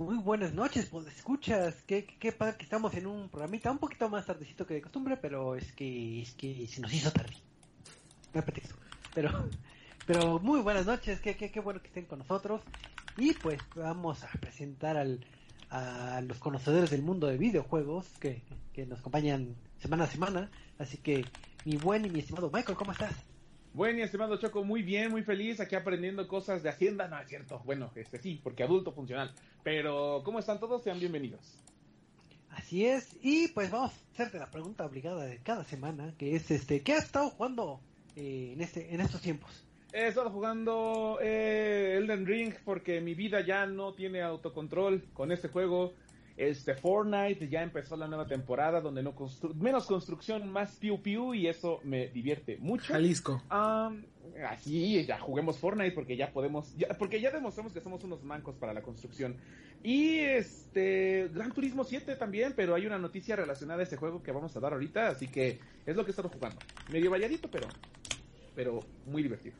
Muy buenas noches, pues escuchas, qué, qué, padre que estamos en un programita un poquito más tardecito que de costumbre, pero es que es que se nos hizo tarde. No pretexto. Pero, pero muy buenas noches, qué, qué, qué bueno que estén con nosotros. Y pues vamos a presentar al, a los conocedores del mundo de videojuegos que, que nos acompañan semana a semana. Así que mi buen y mi estimado Michael, ¿cómo estás? Buen y estimado Choco, muy bien, muy feliz, aquí aprendiendo cosas de Hacienda, no es cierto, bueno, este sí, porque adulto funcional, pero ¿cómo están todos? Sean bienvenidos. Así es, y pues vamos a hacerte la pregunta obligada de cada semana, que es este, ¿qué has estado jugando eh, en este, en estos tiempos? He estado jugando eh, Elden Ring porque mi vida ya no tiene autocontrol con este juego. Este Fortnite ya empezó la nueva temporada donde no constru menos construcción, más piu piu y eso me divierte mucho. Jalisco. Um, así, ya juguemos Fortnite porque ya podemos, ya, porque ya demostramos que somos unos mancos para la construcción. Y este Gran Turismo 7 también, pero hay una noticia relacionada a ese juego que vamos a dar ahorita, así que es lo que he estado jugando. Medio valladito, pero pero muy divertido.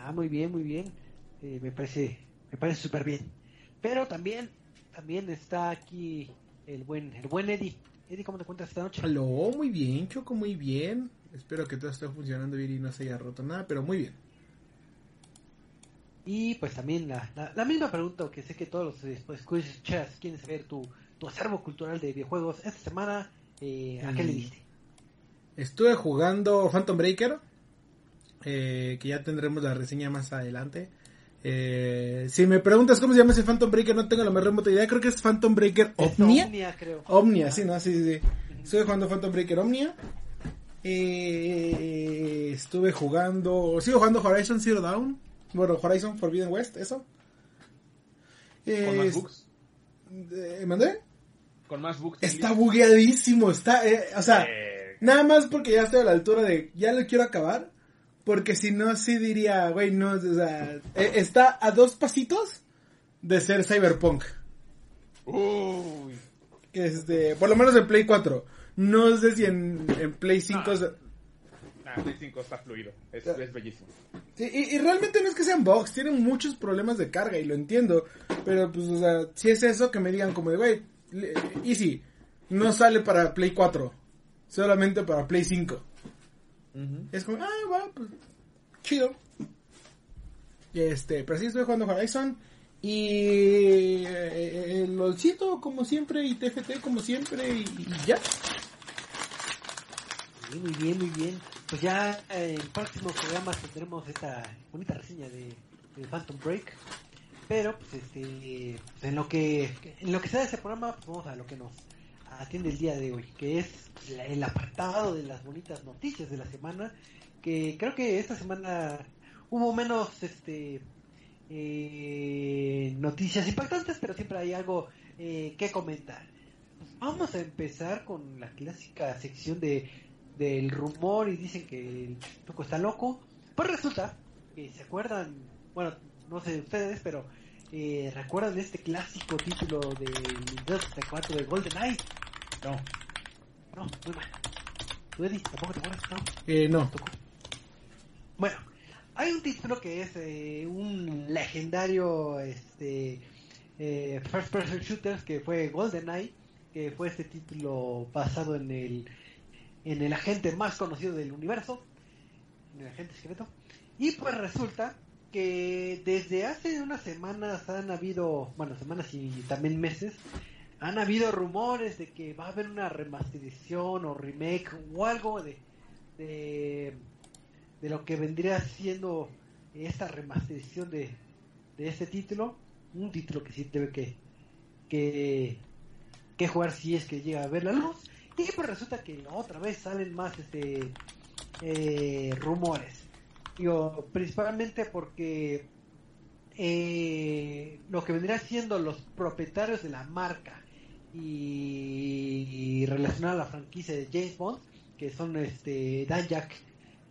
Ah, muy bien, muy bien. Eh, me parece me parece súper bien. Pero también también está aquí el buen el buen Eddie. Eddie, ¿cómo te encuentras esta noche? Aló, muy bien, Choco, muy bien. Espero que todo esté funcionando bien y no se haya roto nada, pero muy bien. Y pues también la, la, la misma pregunta que sé que todos los después escuchas quieren saber tu, tu acervo cultural de videojuegos esta semana, eh, ¿a qué le diste? Estuve jugando Phantom Breaker, eh, que ya tendremos la reseña más adelante. Eh, si me preguntas cómo se llama ese Phantom Breaker, no tengo la más remota idea. Creo que es Phantom Breaker Omnia. Omnia, creo. Omnia, sí, ¿no? Sí, sí, sí. Estuve jugando Phantom Breaker Omnia. Eh, estuve jugando. Sigo jugando Horizon Zero Dawn. Bueno, Horizon Forbidden West, eso. Con más Eh, bugs. eh, ¿Mandé? Con más bugs. Está bugueadísimo. Está, eh, o sea, Eh, nada más porque ya estoy a la altura de. Ya lo quiero acabar. Porque si no, sí diría, güey, no, o sea, eh, está a dos pasitos de ser Cyberpunk. Uy. Este, por lo menos en Play 4. No sé si en, en Play 5. es- Ah, Play 5 está fluido. Es, es bellísimo. Y, y realmente no es que sean bugs, tienen muchos problemas de carga y lo entiendo. Pero pues, o sea, si es eso que me digan como de, güey, Easy, no sale para Play 4, solamente para Play 5. Es como, ah, va, pues, chido. Este, pero sí estoy jugando Horizon. Y eh, el LOLcito como siempre y TFT como siempre y, y ya. Sí, muy bien, muy bien. Pues ya eh, en próximos programas tendremos esta bonita reseña de, de Phantom Break. Pero pues este pues, en lo que en lo que sea ese programa, pues vamos a lo que nos atiende el día de hoy, que es el apartado de las bonitas noticias de la semana, que creo que esta semana hubo menos este eh, noticias impactantes, pero siempre hay algo eh, que comentar. Vamos a empezar con la clásica sección de del rumor y dicen que el Choco está loco. Pues resulta que se acuerdan, bueno, no sé de ustedes, pero eh, recuerdan este clásico título de Nintendo 64 de GoldenEye. No. No, muy mal. ¿Tú, Eddie, tampoco te acuerdas? No. Eh, no. Tocó. Bueno, hay un título que es eh, un legendario este eh, first person shooters que fue GoldenEye, que fue este título basado en el en el agente más conocido del universo, en el agente secreto. Y pues resulta que desde hace unas semanas han habido, bueno, semanas y también meses, han habido rumores de que va a haber una remasterización o remake o algo de, de, de lo que vendría siendo esta remasterización de, de este título. Un título que sí debe que, que, que jugar si es que llega a ver la luz. Y pues resulta que otra vez salen más este eh, rumores. Digo, principalmente porque eh, lo que vendría siendo los propietarios de la marca y, relacionada a la franquicia de James Bond, que son este Dan Jack,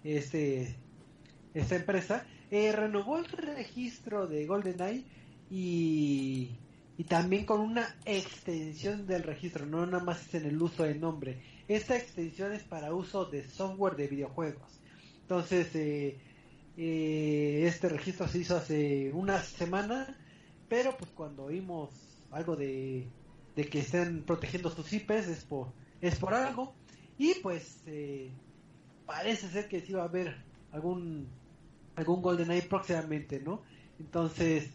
este esta empresa, eh, renovó el registro de GoldenEye y, y también con una extensión del registro, no nada más es en el uso del nombre. Esta extensión es para uso de software de videojuegos. Entonces, eh, eh, este registro se hizo hace una semana pero pues cuando oímos algo de, de que estén protegiendo sus IPs es por, es por algo. Y pues eh, parece ser que sí va a haber algún, algún GoldenEye próximamente, ¿no? Entonces,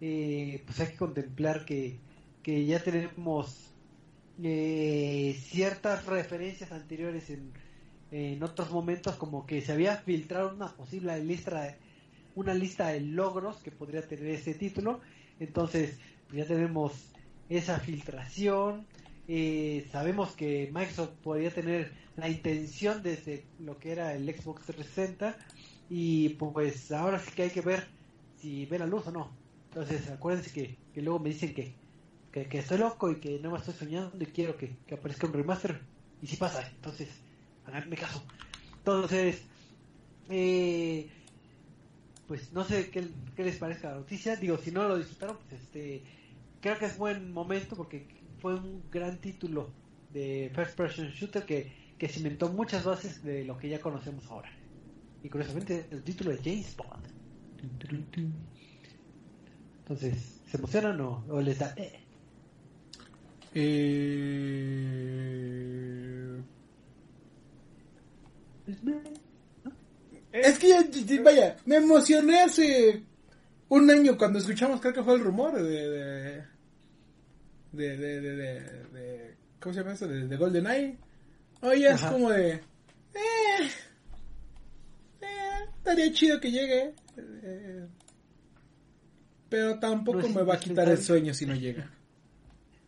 eh, pues hay que contemplar que, que ya tenemos eh, ciertas referencias anteriores en, en otros momentos como que se había filtrado una posible lista una lista de logros que podría tener ese título entonces ya tenemos esa filtración eh, sabemos que Microsoft podría tener la intención desde lo que era el Xbox 360 y pues ahora sí que hay que ver si ve la luz o no entonces acuérdense que, que luego me dicen que que, estoy loco y que no me estoy soñando y quiero que, aparezca un remaster. Y si pasa, entonces, haganme caso. Entonces, eh, pues no sé qué, les parezca la noticia. Digo, si no lo disfrutaron, pues este, creo que es buen momento porque fue un gran título de First Person Shooter que, que cimentó muchas bases de lo que ya conocemos ahora. Y curiosamente, el título de James Bond. Entonces, ¿se emocionan o, o les da... Eh? Eh... Es que vaya, me emocioné hace un año cuando escuchamos, creo que fue el rumor de. De. de. de, de, ¿Cómo se llama eso? De, de GoldenEye. Hoy es como de. Eh, eh, estaría chido que llegue. Eh, pero tampoco me va a quitar el sueño si no llega.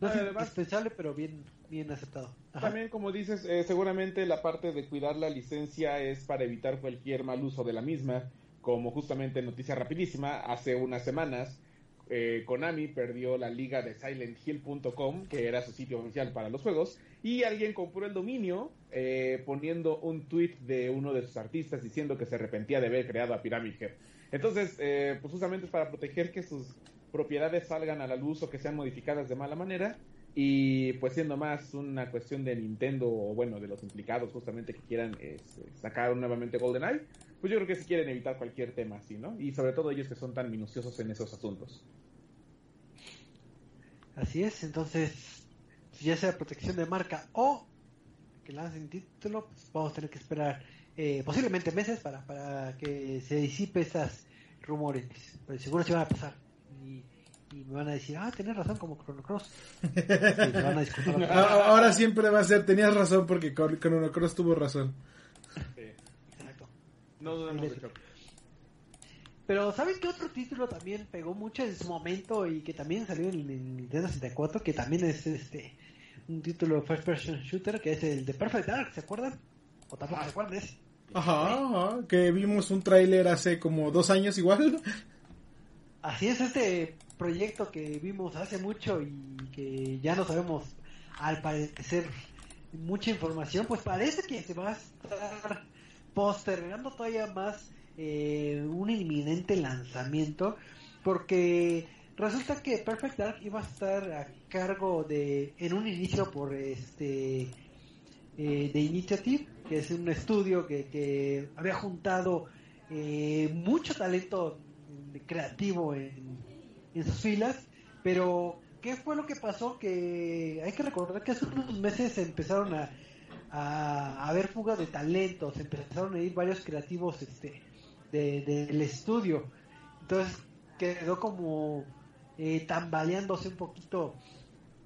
No es indispensable, pero bien, bien aceptado. También, como dices, eh, seguramente la parte de cuidar la licencia es para evitar cualquier mal uso de la misma. Como justamente noticia rapidísima, hace unas semanas eh, Konami perdió la liga de SilentHill.com, que era su sitio oficial para los juegos, y alguien compró el dominio eh, poniendo un tweet de uno de sus artistas diciendo que se arrepentía de haber creado a Pyramid Head. Entonces, pues justamente es para proteger que sus propiedades salgan a la luz o que sean modificadas de mala manera. Y pues siendo más una cuestión de Nintendo o bueno, de los implicados justamente que quieran sacar nuevamente GoldenEye, pues yo creo que si quieren evitar cualquier tema así, ¿no? Y sobre todo ellos que son tan minuciosos en esos asuntos. Así es, entonces, si ya sea protección de marca o que lancen título, pues vamos a tener que esperar eh, posiblemente meses para, para que se disipe esas rumores. Pero seguro se van a pasar y, me van a decir, ah, tenés razón como Chrono Cross. Ahora siempre va a ser, tenías razón porque Chrono Cross tuvo razón. No dudemos de Pero ¿saben qué otro título también pegó mucho en su momento y que también salió en, en Nintendo 64? Que también es este un título first person shooter que es el de Perfect Dark, ¿se acuerdan? ¿O tampoco se acuerdan Ajá, ajá, que vimos un tráiler hace como dos años igual. Así es este proyecto que vimos hace mucho y que ya no sabemos al parecer mucha información, pues parece que se va a estar postergando todavía más eh, un inminente lanzamiento porque resulta que Perfect Dark iba a estar a cargo de en un inicio por este eh, de Initiative que es un estudio que, que había juntado eh, mucho talento creativo en, sus filas, pero ¿qué fue lo que pasó? Que hay que recordar que hace unos meses empezaron a, a, haber fuga de talentos, empezaron a ir varios creativos este del estudio, entonces quedó como eh, tambaleándose un poquito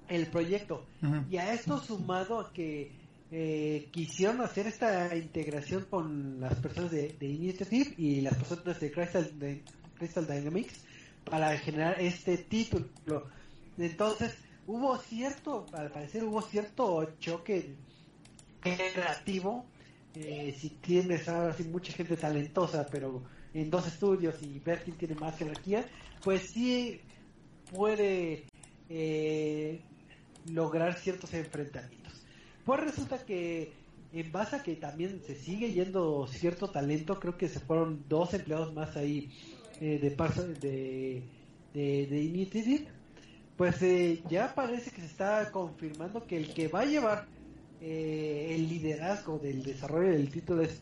el proyecto. Y a esto sumado a que eh, quisieron hacer esta integración con las personas de, de Initiative y las personas de Crystal, de, Crystal Dynamics para generar este título. Entonces, hubo cierto, al parecer hubo cierto choque creativo. Eh, si tienes ahora sí mucha gente talentosa, pero en dos estudios y ver quién tiene más jerarquía, pues sí puede eh, lograr ciertos enfrentamientos. Pues resulta que en base a que también se sigue yendo cierto talento, creo que se fueron dos empleados más ahí eh, de, de, de, de Initiative, pues ya parece que se está confirmando que el que va a llevar eh, el liderazgo del desarrollo del título es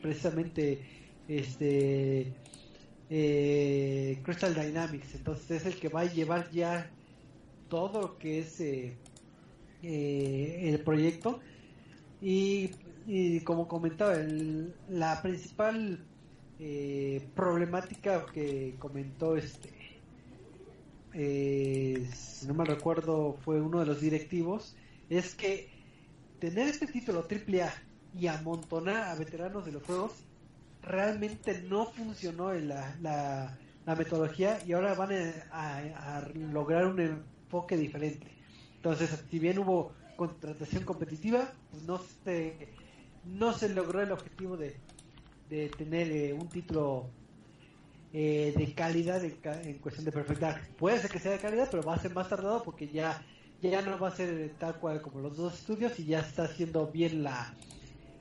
precisamente este eh, Crystal Dynamics. Entonces es el que va a llevar ya todo lo que es eh, el proyecto. Y, como comentaba, la principal problemática que comentó este, si no me recuerdo, fue uno de los directivos, es que tener este título AAA y amontonar a veteranos de los juegos realmente no funcionó la, la, la metodología y ahora van a, a- a lograr un enfoque diferente. Entonces, si bien hubo contratación competitiva, pues no se, no se logró el objetivo de, de tener eh, un título eh, de calidad en, en cuestión de Perfect Dark. Puede ser que sea de calidad, pero va a ser más tardado porque ya, ya no va a ser tal cual como los dos estudios y ya está haciendo bien la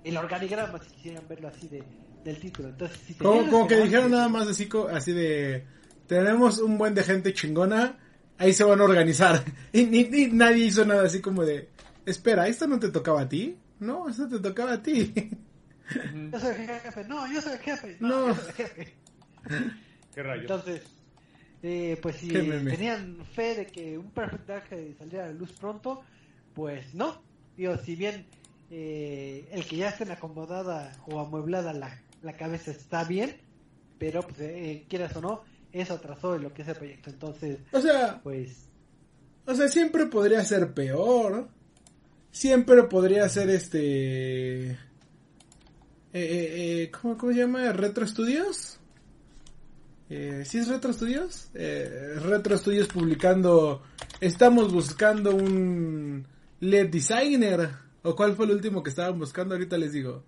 el organigrama, si quisieran verlo así, de, del título. Entonces, si Como, como que dijeron nada más así, co- así de... Tenemos un buen de gente chingona, ahí se van a organizar. Y, ni- ni nadie hizo nada así como de... Espera, ¿esto no te tocaba a ti? No, esto te tocaba a ti. Yo soy el jefe, no, yo soy el jefe. No. yo soy el jefe. ¿Qué rayos? Entonces, eh, pues si tenían fe de que un eh, saliera a la luz pronto, pues no. Digo, si bien eh, el que ya estén acomodada o amueblada la, la cabeza está bien, pero pues eh, quieras o no, eso atrasó en lo que es el proyecto. Entonces, O sea, pues o sea, siempre podría ser peor. Siempre podría ser este... Eh, eh, eh, ¿cómo, ¿Cómo se llama? ¿Retro Studios? Eh, ¿Sí es Retro Studios? Eh, Retro Studios publicando... Estamos buscando un LED designer. ¿O cuál fue el último que estaban buscando? Ahorita les digo.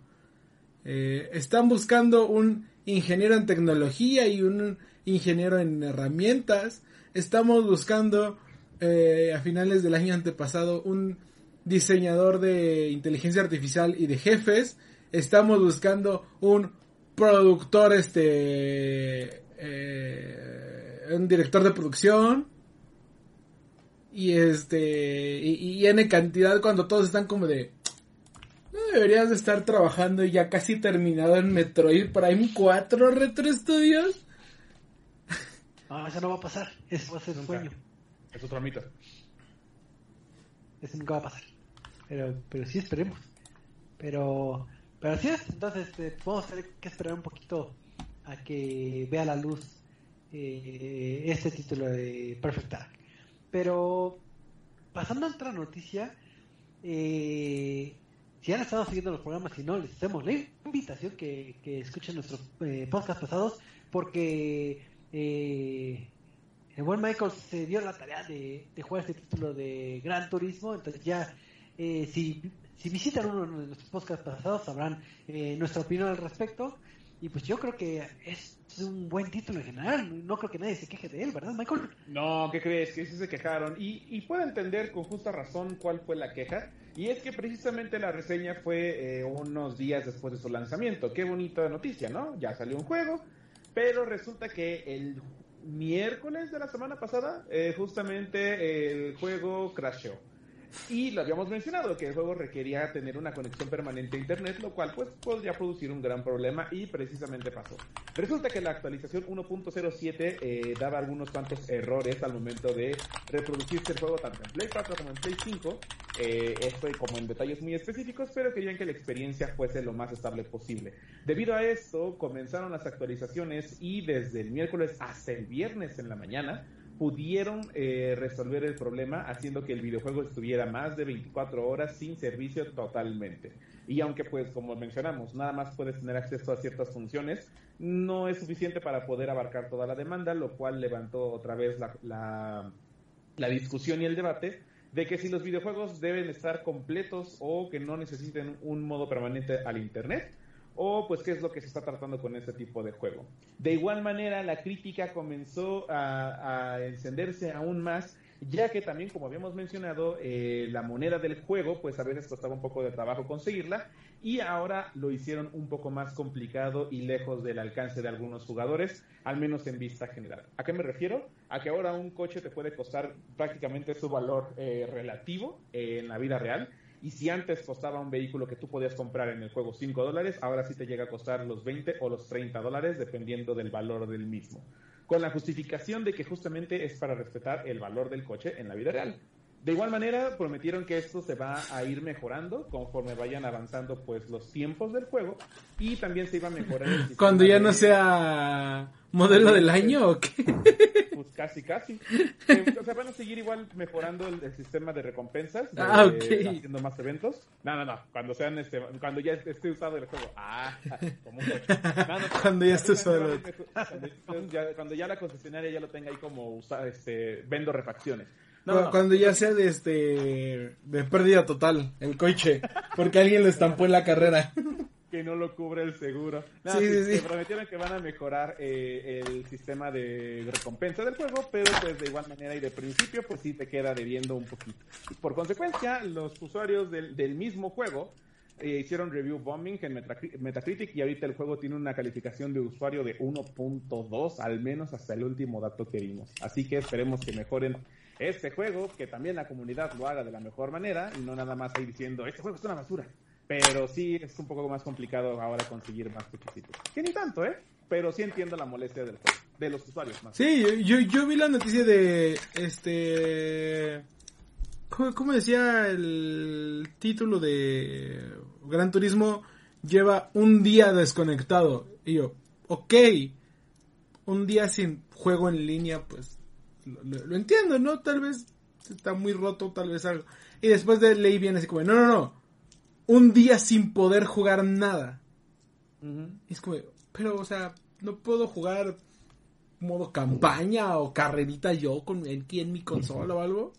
Eh, están buscando un ingeniero en tecnología y un ingeniero en herramientas. Estamos buscando eh, a finales del año antepasado un diseñador de inteligencia artificial y de jefes. Estamos buscando un productor, este, eh, un director de producción. Y este, y, y N cantidad cuando todos están como de, no deberías de estar trabajando y ya casi terminado en Metroid Prime 4 Retro Studios. no, eso no va a pasar. Eso va a ser un sueño. Es otro mito. Eso nunca va a pasar. Pero, pero sí esperemos. Pero, pero así es. Entonces, este, vamos a tener que esperar un poquito a que vea la luz eh, este título de Perfect Dark. Pero, pasando a otra noticia, eh, si han estado siguiendo los programas y no, les hacemos la invitación que, que escuchen nuestros eh, podcasts pasados, porque eh, el buen Michael se dio la tarea de, de jugar este título de Gran Turismo, entonces ya eh, si, si visitan uno de nuestros podcasts pasados sabrán eh, nuestra opinión al respecto y pues yo creo que es un buen título en general, no creo que nadie se queje de él, ¿verdad Michael? No, ¿qué crees? Que sí se quejaron. Y, y puedo entender con justa razón cuál fue la queja. Y es que precisamente la reseña fue eh, unos días después de su lanzamiento. Qué bonita noticia, ¿no? Ya salió un juego. Pero resulta que el miércoles de la semana pasada, eh, justamente el juego crasheó. Y lo habíamos mencionado, que el juego requería tener una conexión permanente a Internet, lo cual pues podría producir un gran problema y precisamente pasó. Resulta que la actualización 1.07 eh, daba algunos cuantos errores al momento de reproducirse el juego tanto en Play 4 como en Play 5. Eh, esto como en detalles muy específicos, pero querían que la experiencia fuese lo más estable posible. Debido a esto, comenzaron las actualizaciones y desde el miércoles hasta el viernes en la mañana pudieron eh, resolver el problema haciendo que el videojuego estuviera más de 24 horas sin servicio totalmente. Y aunque pues como mencionamos, nada más puedes tener acceso a ciertas funciones, no es suficiente para poder abarcar toda la demanda, lo cual levantó otra vez la, la, la discusión y el debate de que si los videojuegos deben estar completos o que no necesiten un modo permanente al Internet o pues qué es lo que se está tratando con este tipo de juego. De igual manera, la crítica comenzó a, encenderse aún más, ya que también, como habíamos mencionado, eh, la moneda del juego, pues a veces costaba un poco de trabajo conseguirla, y ahora lo hicieron un poco más complicado y lejos del alcance de algunos jugadores, al menos en vista general. ¿A qué me refiero? A que ahora un coche te puede costar prácticamente su valor eh, relativo eh, en la vida real, Y si antes costaba un vehículo que tú podías comprar en el juego 5 dólares, ahora sí te llega a costar los 20 o los 30 dólares, dependiendo del valor del mismo. Con la justificación de que justamente es para respetar el valor del coche en la vida real. De igual manera, prometieron que esto se va a ir mejorando conforme vayan avanzando pues los tiempos del juego y también se iba a mejorar el sistema Cuando ya no sea modelo del año o qué. Pues casi, casi. Eh, o sea, van a seguir igual mejorando el, el sistema de recompensas, de- Ah, ok. haciendo más eventos. No, no, no, cuando sean este, cuando ya esté usado el juego. Ah, como un coche. No, no, Cuando ya esté usado el- Cuando cuando ya la concesionaria ya lo tenga ahí como este, vendo refacciones. No, Cu- no, no. Cuando ya sea de este de pérdida total el coche, porque alguien lo estampó en la carrera. que no lo cubre el seguro. No, Sí, sí, sí. se prometieron que van a mejorar eh, el sistema de recompensa del juego, pero pues de igual manera y de principio pues sí te queda debiendo un poquito. Por consecuencia, los usuarios del, del mismo juego eh, hicieron review bombing en Metacri- Metacritic y ahorita el juego tiene una calificación de usuario de 1.2, al menos hasta el último dato que vimos. Así que esperemos que mejoren este juego, que también la comunidad lo haga de la mejor manera y no nada más ahí diciendo, este juego es una basura. Pero sí es un poco más complicado ahora conseguir más requisitos. Que ni tanto, ¿eh? Pero sí entiendo la molestia del juego, de los usuarios más. Sí, yo, yo, vi la noticia de este ¿cómo, cómo decía el título de Gran Turismo? Lleva un día desconectado. Y yo, ok, un día sin juego en línea, pues lo, entiendo, ¿no? Tal vez está muy roto, tal vez algo. Y después de leí bien así como, no, no, no, un día sin poder jugar nada. Y es como, pero, o sea, no puedo jugar modo campaña o carrerita yo con aquí en mi consola o algo.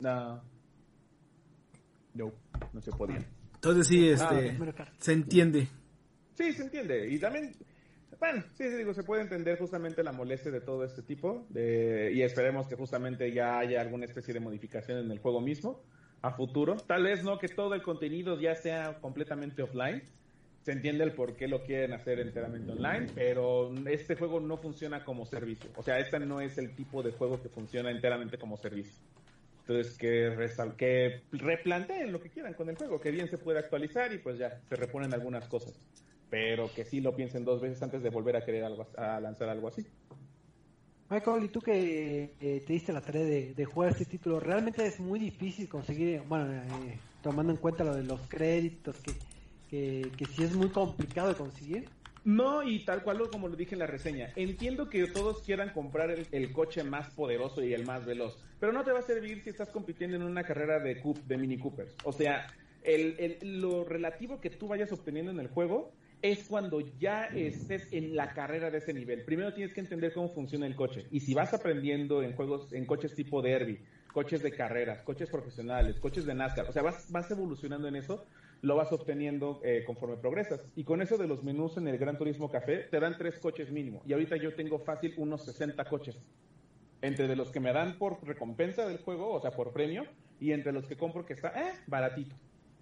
No. No, no se podía. Entonces sí, Ah, este, se entiende. Sí, se entiende. Y también, bueno, sí, sí, digo, se puede entender justamente la molestia de todo este tipo. De, y esperemos que justamente ya haya alguna especie de modificación en el juego mismo a futuro. Tal vez no que todo el contenido ya sea completamente offline. Se entiende el por qué lo quieren hacer enteramente online, pero este juego no funciona como servicio. O sea, este no es el tipo de juego que funciona enteramente como servicio. Entonces, que, resal- que replanteen lo que quieran con el juego, que bien se puede actualizar y pues ya, se reponen algunas cosas. Pero que sí lo piensen dos veces antes de volver a querer algo, a lanzar algo así. Michael, ¿y tú que eh, te diste la tarea de, de jugar este título? ¿Realmente es muy difícil conseguir, bueno, eh, tomando en cuenta lo de los créditos, que, que, que sí es muy complicado de conseguir? No, y tal cual lo- como lo dije en la reseña, entiendo que todos quieran comprar el, el coche más poderoso y el más veloz, pero no te va a servir si estás compitiendo en una carrera de, Coup- de Mini Coopers. O sea, el, el- lo relativo que tú vayas obteniendo en el juego es cuando ya estés en la carrera de ese nivel. Primero tienes que entender cómo funciona el coche. Y si vas aprendiendo en juegos, en coches tipo derby, coches de carreras, coches profesionales, coches de NASCAR, o sea, vas, vas evolucionando en eso, lo vas obteniendo eh, conforme progresas. Y con eso de los menús en el Gran Turismo Café, te dan tres coches mínimo. Y ahorita yo tengo fácil unos 60 coches. Entre de los que me dan por recompensa del juego, o sea, por premio, y entre los que compro que está, eh, baratito.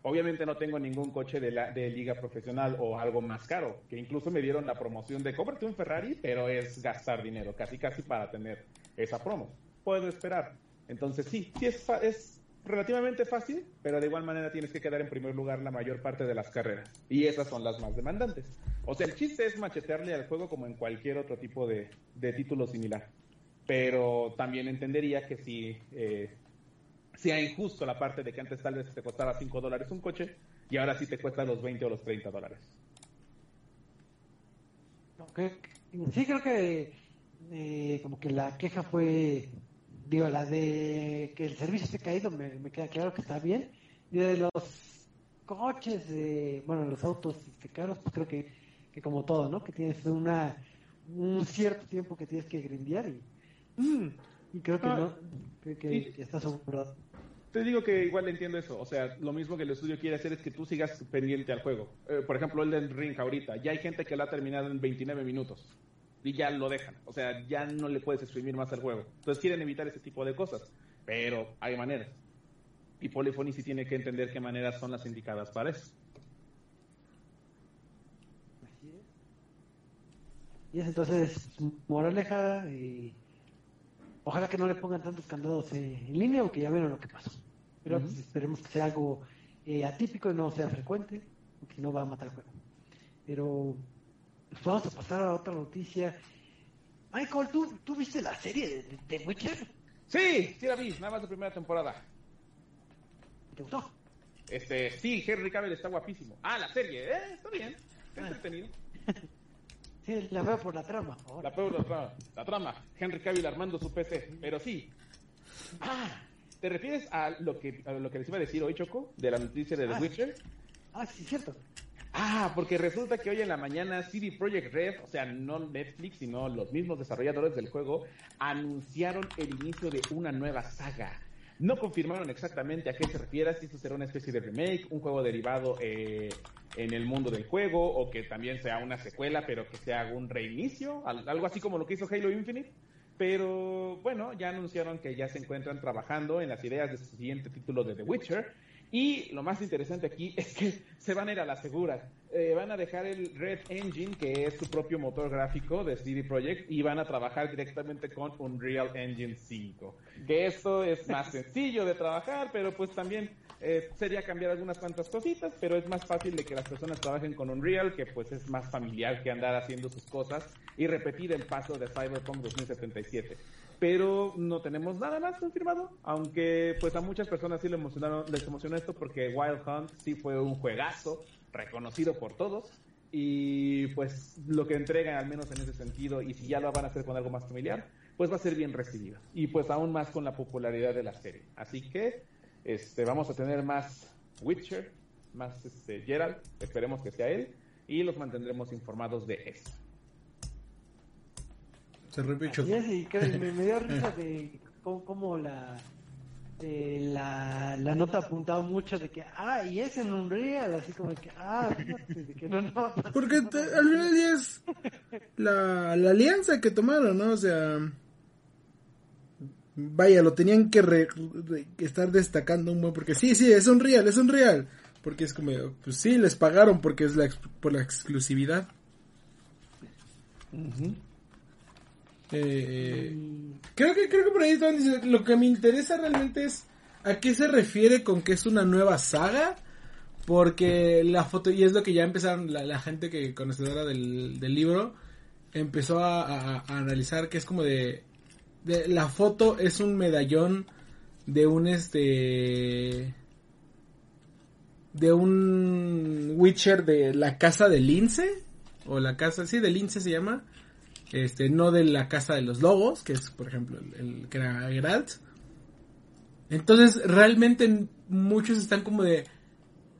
Obviamente no tengo ningún coche de, la, de liga profesional o algo más caro, que incluso me dieron la promoción de cómprate un Ferrari, pero es gastar dinero, casi casi para tener esa promo. Puedo esperar. Entonces sí, sí es, es relativamente fácil, pero de igual manera tienes que quedar en primer lugar la mayor parte de las carreras. Y esas son las más demandantes. O sea, el chiste es machetearle al juego como en cualquier otro tipo de, de título similar. Pero también entendería que si eh, sea injusto la parte de que antes tal vez te costaba 5 dólares un coche y ahora sí te cuesta los 20 o los 30 dólares. Sí, creo que eh, como que la queja fue, digo, la de que el servicio esté caído, me, me queda claro que está bien. Y de los coches, de, bueno, los autos este, caros, pues creo que, que como todo, ¿no? Que tienes una un cierto tiempo que tienes que grindear y, y creo que Ah, no, creo que, sí. que está sobrado. Te digo que igual entiendo eso. O sea, lo mismo que el estudio quiere hacer es que tú sigas pendiente al juego. Eh, por ejemplo, el del Ring ahorita. Ya hay gente que lo ha terminado en 29 minutos. Y ya lo dejan. O sea, ya no le puedes exprimir más al juego. Entonces quieren evitar ese tipo de cosas. Pero hay maneras. Y Polyphony sí tiene que entender qué maneras son las indicadas para eso. Así es. Y es entonces, moraleja, y ojalá que no le pongan tantos candados eh, en línea o que ya vieron lo que pasó. Pero pues, esperemos que sea algo eh, atípico y no sea frecuente, porque no va a matar el juego. Pero pues, vamos a pasar a otra noticia. Michael, ¿tú, tú viste la serie de, de Witcher? Sí, sí la vi, nada más de primera temporada. ¿Te gustó? Este, sí, Henry Cavill está guapísimo. Ah, la serie, eh, está bien, está Ah. entretenido. Sí, la veo por la trama. La peor la trama, la trama, Henry Cavill armando su PC, pero sí. Ah, ¿te refieres a lo que a lo que les iba a decir hoy, Choco, de la noticia de The Ah. Witcher? Ah, sí, cierto. Ah, porque resulta que hoy en la mañana CD Projekt Red, o sea, no Netflix, sino los mismos desarrolladores del juego, anunciaron el inicio de una nueva saga. No confirmaron exactamente a qué se refiere, si esto será una especie de remake, un juego derivado eh, en el mundo del juego, o que también sea una secuela, pero que sea un reinicio, al- algo así como lo que hizo Halo Infinite. Pero bueno, ya anunciaron que ya se encuentran trabajando en las ideas de su siguiente título de The Witcher. Y lo más interesante aquí es que se van a ir a la segura. Eh, van a dejar el Red Engine, que es su propio motor gráfico de CD Projekt, y van a trabajar directamente con Unreal Engine 5. Que esto es más sencillo de trabajar, pero pues también eh, sería cambiar algunas cuantas cositas, pero es más fácil de que las personas trabajen con Unreal, que pues es más familiar que andar haciendo sus cosas y repetir el paso de Cyberpunk 2077 pero no tenemos nada más confirmado, aunque pues a muchas personas sí les emocionaron, les emocionó esto porque Wild Hunt sí fue un juegazo, reconocido por todos, y pues lo que entregan al menos en ese sentido, y si ya lo van a hacer con algo más familiar, pues va a ser bien recibido, y pues aún más con la popularidad de la serie. Así que este vamos a tener más Witcher, más este Geralt, esperemos que sea él, y los mantendremos informados de esto. Se y me, me dio risa de cómo, cómo la, eh, la la nota apuntaba mucho de que, ah, y es en Unreal, así como que, ah, fíjate, de que no, no. Porque te- al final día es la, la alianza que tomaron, ¿no? O sea, vaya, lo tenían que, re- re- estar destacando un buen, porque sí, sí, es un real, es un real. Porque es como, pues sí, les pagaron porque es la, por la exclusividad. Eh, creo que creo que por ahí estaban diciendo, lo que me interesa realmente es a qué se refiere con que es una nueva saga porque la foto y es lo que ya empezaron la, gente que conocedora del, del libro empezó a analizar que es como de, de la foto es un medallón de un este de un Witcher de la casa de Lince o la casa sí de Lince se llama este no de la casa de los lobos que es por ejemplo el, el que era Geralt entonces realmente muchos están como de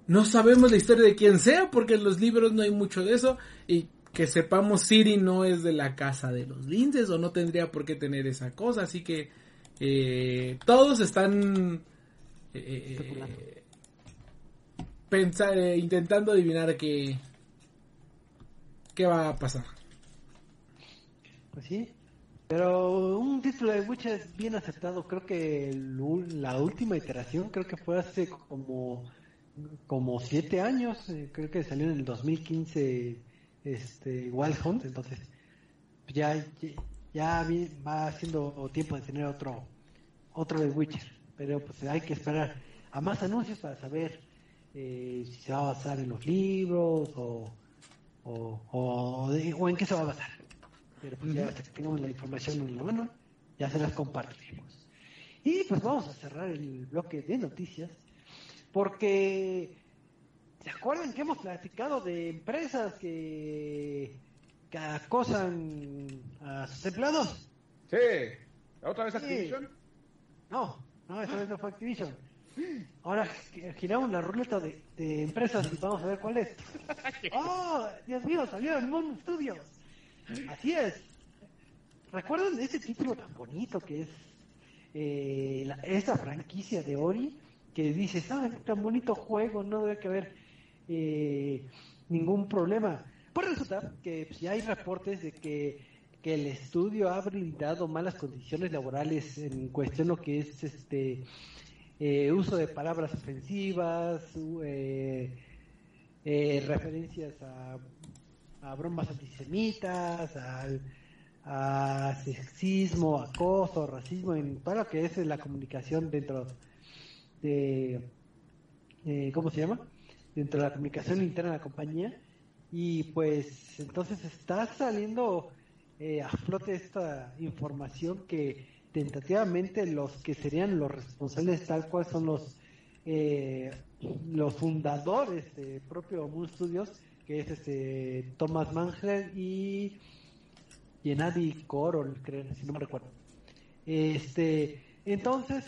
no sabemos la historia de quién sea porque en los libros no hay mucho de eso y que sepamos Siri no es de la casa de los linces o no tendría por qué tener esa cosa así que eh, todos están eh, Especulando. pensa- eh, intentando adivinar qué qué va a pasar Pues sí. Pero un título de Witcher es bien aceptado. Creo que el la última iteración creo que fue hace como como siete años. eh, creo que salió en el 2015 este Wild Hunt. Entonces ya ya va siendo tiempo de tener otro otro de Witcher. Pero pues hay que esperar a más anuncios para saber eh, si se va a basar en los libros o o, o, o en qué se va a basar. Pero pues ya hasta que tengamos la información en la mano, ya se las compartiremos. Y pues vamos a cerrar el bloque de noticias, porque ¿se acuerdan que hemos platicado de empresas que, que acosan a sus empleados? Sí, otra vez Sí. Activision. No, no, esa vez no fue Activision. Ahora gi- giramos la ruleta de, de empresas y vamos a ver cuál es. ¡Oh! Dios mío, salió el Moon Studios. Así es. ¿Recuerdan ese título tan bonito que es eh, la- esa franquicia de Ori? Que dices, ah, tan bonito juego, no debe haber eh, ningún problema. Pues resulta que si hay reportes de que, que el estudio ha brindado malas condiciones laborales en cuestión lo que es este eh, uso de palabras ofensivas, eh, eh, referencias a, a bromas antisemitas, al, a sexismo, acoso, racismo, en todo lo que es la comunicación dentro de, eh, ¿cómo se llama? Dentro de la comunicación interna de la compañía. Y pues entonces está saliendo eh, a flote esta información que tentativamente los que serían los responsables tal cual son los eh, los fundadores de propio Moon Studios, que es este Thomas Mangler y Gennady Korol, creo, si no me recuerdo. Este, entonces,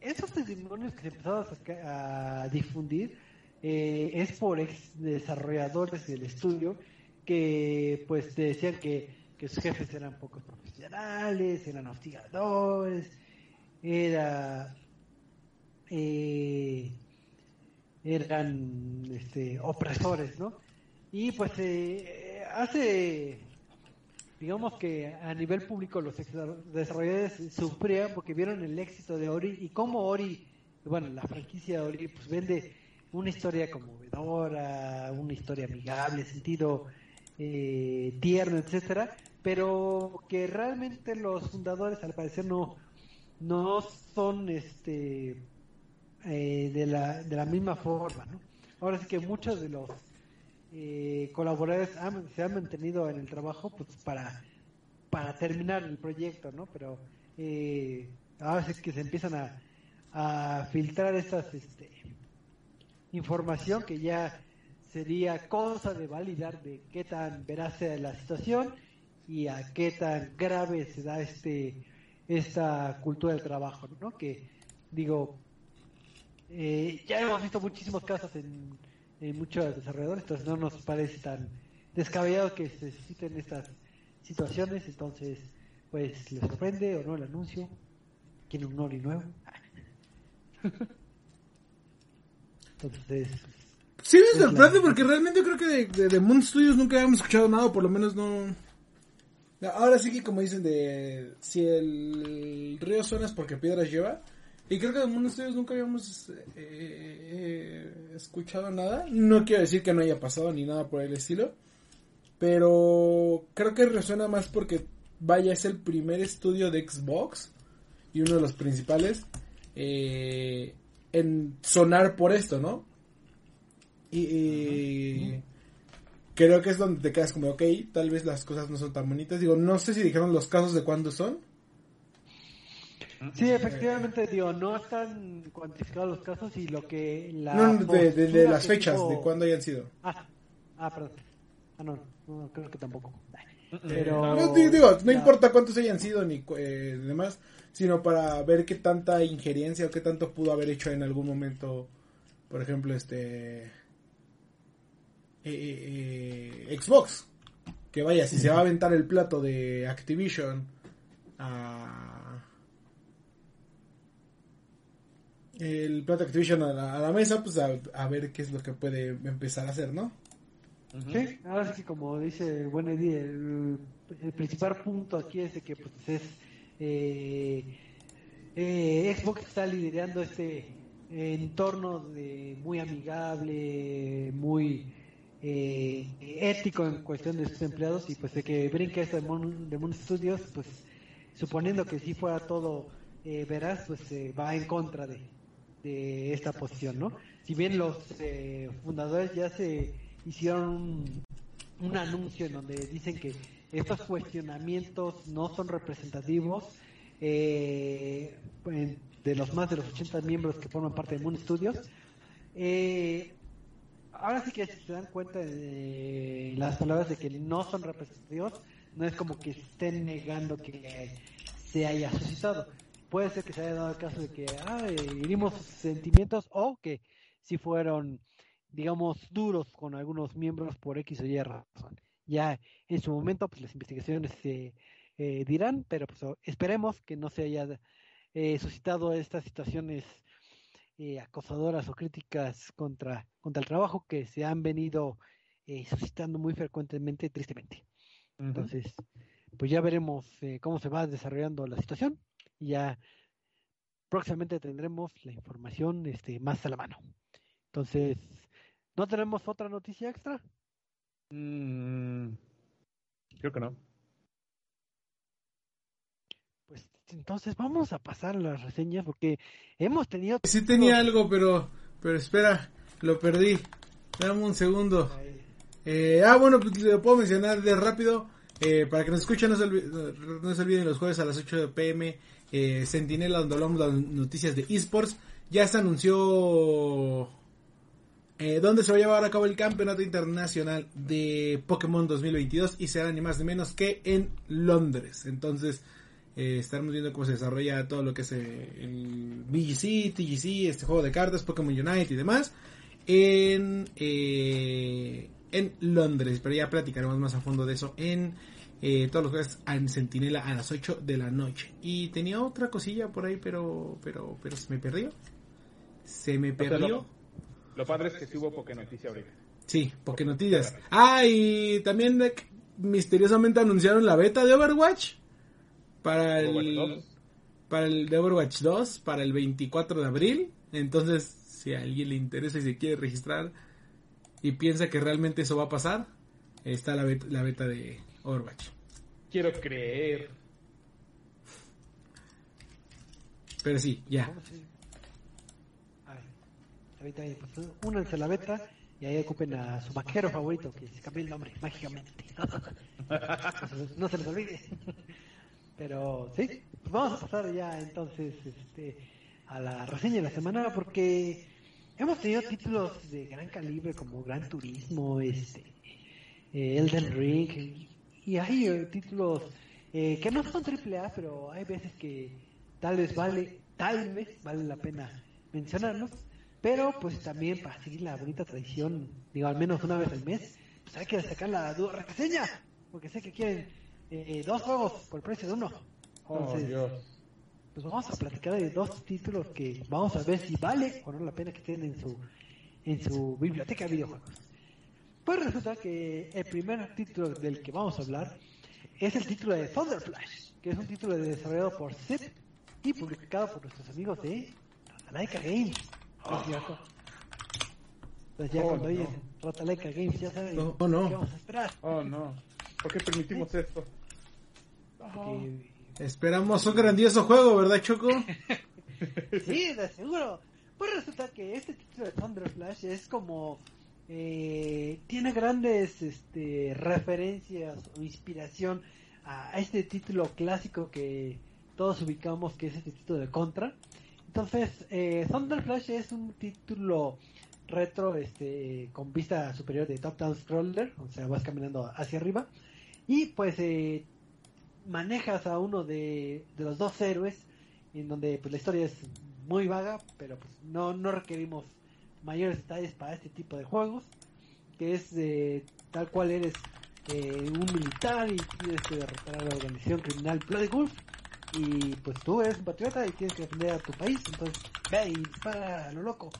esos testimonios que se empezaron a, difundir eh, es por ex desarrolladores del estudio que pues decían que, que sus jefes eran pocos profesionales, eran hostigadores, era eh, eran este, opresores, ¿no? Y pues eh, hace, digamos que a nivel público los desarrolladores sufrían porque vieron el éxito de Ori y cómo Ori, bueno, la franquicia de Ori pues vende una historia conmovedora, una historia amigable, sentido eh, tierno, etcétera, pero que realmente los fundadores al parecer no no son este eh, de, la, de la misma forma. ¿no? Ahora sí que muchos de los eh, colaboradores se han mantenido en el trabajo pues para, para terminar el proyecto, ¿no? Pero eh, ahora sí que se empiezan a, a filtrar estas este, información que ya sería cosa de validar de qué tan veraz sea la situación y a qué tan grave se da este esta cultura del trabajo, ¿no? Que digo, eh, ya hemos visto muchísimos casos en, muchos desarrolladores, entonces no nos parece tan descabellado que se citen estas situaciones, entonces pues les sorprende o no el anuncio, tiene un Nori nuevo. entonces... Sí me sorprende porque realmente creo que de, de, Moon Studios nunca habíamos escuchado nada, por lo menos no... Ahora sí que como dicen de si el río suena es porque piedras lleva, y creo que de Moon Studios nunca habíamos eh, escuchado nada. No quiero decir que no haya pasado ni nada por el estilo. Pero creo que resuena más porque, vaya, es el primer estudio de Xbox. Y uno de los principales. Eh, en sonar por esto, ¿no? Y, creo que es donde te quedas como, ok, tal vez las cosas no son tan bonitas. Digo, no sé si dijeron los casos de cuándo son. Sí, efectivamente, digo, no están cuantificados los casos y lo que la... No, de, las fechas, de cuándo hayan sido. Ah, ah perdón. Ah, no, no, creo que tampoco. Pero... No, digo, no importa cuántos hayan sido ni eh, demás, sino para ver qué tanta injerencia o qué tanto pudo haber hecho en algún momento, por ejemplo, este... Eh, eh, eh Xbox. Que vaya, si se va a aventar el plato de Activision a el Plata Activision a la, mesa, pues a, ver qué es lo que puede empezar a hacer, ¿no? Sí, ahora sí como dice buen Eddie, el, principal punto aquí es de que pues es eh, eh, Xbox está liderando este entorno de muy amigable, muy eh, ético en cuestión de sus empleados y pues de que brinca esto de Moon, de Moon Studios, pues suponiendo que si fuera todo veraz, pues va en contra de, de esta posición, ¿no? Si bien los eh, fundadores ya se hicieron un, anuncio en donde dicen que estos cuestionamientos no son representativos eh, de los más de los 80 miembros que forman parte de Moon Studios, eh, ahora sí que se dan cuenta de las palabras de que no son representativos, no es como que estén negando que se haya suscitado puede ser que se haya dado el caso de que ah, herimos sentimientos o que si fueron, digamos, duros con algunos miembros por X o Y razón. Ya en su momento, pues las investigaciones se eh, dirán, pero pues esperemos que no se haya eh, suscitado estas situaciones eh, acosadoras o críticas contra, contra el trabajo que se han venido suscitando muy frecuentemente, tristemente. Entonces, pues ya veremos cómo se va desarrollando la situación ya próximamente tendremos la información este, más a la mano. Entonces, ¿no tenemos otra noticia extra? Mm, creo que no. Pues entonces vamos a pasar las reseñas porque hemos tenido... Sí tenía algo, pero, Pero espera, lo perdí. Dame un segundo. Eh, ah, bueno, pues lo puedo mencionar de rápido. Eh, para que nos escuchen, no se, olviden, no se olviden los jueves a las 8 pm. Eh, Sentinela, donde hablamos de las noticias de esports. Ya se anunció eh, donde se va a llevar a cabo el campeonato internacional de Pokémon 2022 y será ni más ni menos que en Londres. Entonces, eh, estaremos viendo cómo se desarrolla todo lo que es eh, el BGC, TGC, este juego de cartas, Pokémon Unite y demás en, eh, en Londres. Pero ya platicaremos más a fondo de eso en eh, todos los jueves en Sentinela a las 8 de la noche. Y tenía otra cosilla por ahí, pero, pero, pero se me perdió. Se me perdió. Lo, lo padre es que sí hubo Poké Noticia ahorita. Sí, Poké Noticias. Ah, y también eh, misteriosamente anunciaron la beta de Overwatch para el para el de Overwatch 2 para el 24 de abril. Entonces, si a alguien le interesa y se quiere registrar y piensa que realmente eso va a pasar, está la beta, la beta de Overwatch. Quiero creer. Pero sí, ya. A ver, ahorita pues, únanse a la beta y ahí ocupen a su vaquero favorito que se cambió el nombre mágicamente. no se les olvide. Pero sí, pues vamos a pasar ya entonces este, a la reseña de la semana porque hemos tenido títulos de gran calibre como Gran Turismo, este, eh, Elden Ring y hay eh, títulos eh, que no son triple A, pero hay veces que tal vez vale, tal vez vale la pena mencionarlos. Pero pues también para seguir la bonita tradición, digo al menos una vez al mes, pues hay que sacar la dura reseña, porque sé que quieren eh, dos juegos por el precio de uno. Entonces, Oh, Dios. pues vamos a platicar de dos títulos que vamos a ver si vale o no la pena que estén en su en su biblioteca de videojuegos. Pues resulta que el primer título del que vamos a hablar es el título de Thunder Flash, que es un título desarrollado por Zip y publicado por nuestros amigos de Ratalaika Games. ¿No es cierto? Entonces ya Oh, cuando no. oyes Ratalaika Games ya saben Oh, oh, no. qué vamos a esperar. Oh, no. ¿Por qué permitimos esto? Porque Esperamos un grandioso juego, ¿verdad, Choco? Sí, de seguro. Pues resulta que este título de Thunder Flash es como eh, tiene grandes este, referencias o inspiración a este título clásico que todos ubicamos que es este título de Contra. Entonces, eh, Thunder Flash es un título retro este con vista superior de top down scroller, o sea, vas caminando hacia arriba y pues eh, manejas a uno de, de los dos héroes en donde pues la historia es muy vaga, pero pues no, no requerimos mayores detalles para este tipo de juegos, que es eh, tal cual eres eh, un militar y tienes que derrotar a la organización criminal Bloody Wolf y pues tú eres un patriota y tienes que defender a tu país, entonces ve y dispara a lo loco.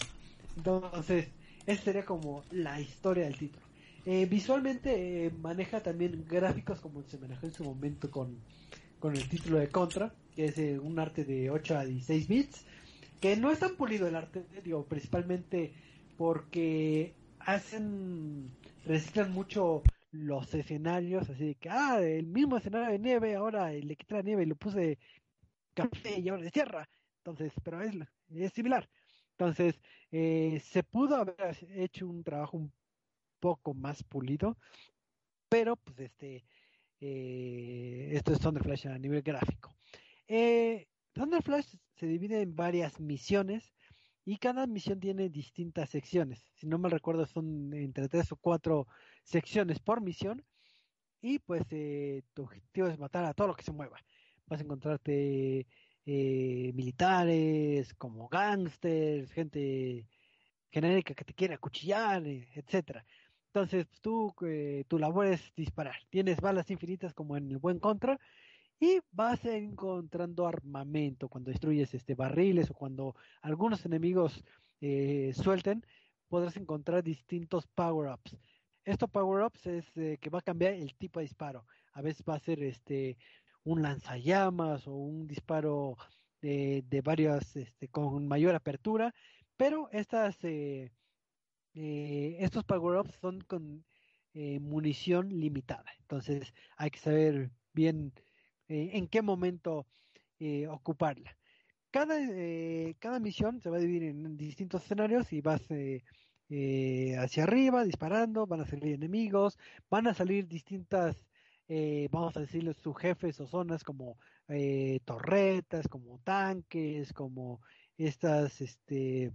Entonces, esa sería como la historia del título. Eh, visualmente eh, maneja también gráficos como se manejó en su momento con, con el título de Contra, que es eh, un arte de 8 a 16 bits, que no es tan pulido el arte, digo, principalmente porque hacen, reciclan mucho los escenarios, así de que, ah, el mismo escenario de nieve, ahora le quité la nieve y lo puse café y ahora de tierra, entonces, pero es, es similar. Entonces, eh, se pudo haber hecho un trabajo un poco más pulido, pero pues este, eh, esto es Thunder Flash a nivel gráfico. Eh, Thunder Flash se divide en varias misiones y cada misión tiene distintas secciones. Si no mal recuerdo, son entre tres o cuatro secciones por misión. Y pues eh, tu objetivo es matar a todo lo que se mueva. Vas a encontrarte eh, militares, como gangsters, gente genérica que te quiere acuchillar, eh, etcétera. Entonces tú, eh, tu labor es disparar. Tienes balas infinitas como en el buen contra y vas encontrando armamento cuando destruyes este barriles o cuando algunos enemigos eh, suelten podrás encontrar distintos power ups. Estos power ups es eh, que va a cambiar el tipo de disparo. A veces va a ser este un lanzallamas o un disparo de, de varias este, con mayor apertura pero estas eh, eh, estos power ups son con eh, munición limitada. Entonces hay que saber bien eh, en qué momento eh, ocuparla. cada, eh, cada misión se va a dividir en distintos escenarios y vas hacia arriba disparando, van a salir enemigos, van a salir distintas, vamos a decirle, sus jefes o zonas como torretas, como tanques, como estas, este,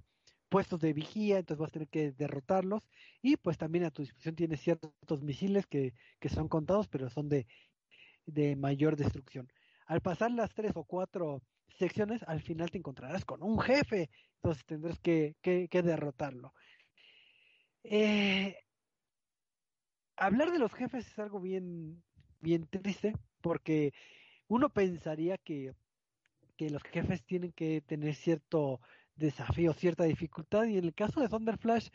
puestos de vigía, entonces vas a tener que derrotarlos y pues también a tu disposición tienes ciertos misiles que, que son contados, pero son de, de mayor destrucción. Al pasar las tres o cuatro secciones, al final te encontrarás con un jefe, entonces tendrás que, que, derrotarlo. Eh, hablar de los jefes es algo bien, bien triste, porque uno pensaría que, que los jefes tienen que tener cierto desafío, cierta dificultad, y en el caso de Thunder Flash,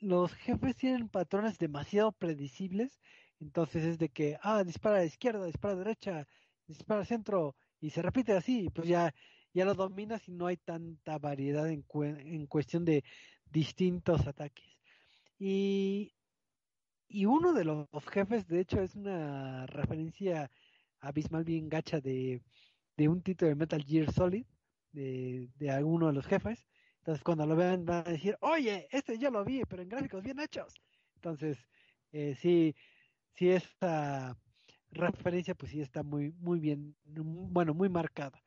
los jefes tienen patrones demasiado predecibles, entonces es de que, ah, dispara a la izquierda, dispara a la derecha, dispara al centro, y se repite así, pues ya, ya lo dominas y no hay tanta variedad en, cu en cuestión de distintos ataques. Y, y uno de los jefes, de hecho, es una referencia abismal bien gacha de, de un título de Metal Gear Solid, de, de alguno de los jefes. Entonces, cuando lo vean, van a decir, oye, este yo lo vi, pero en gráficos bien hechos. Entonces, eh, sí, sí, esta referencia, pues sí está muy, muy bien, bueno, muy marcada.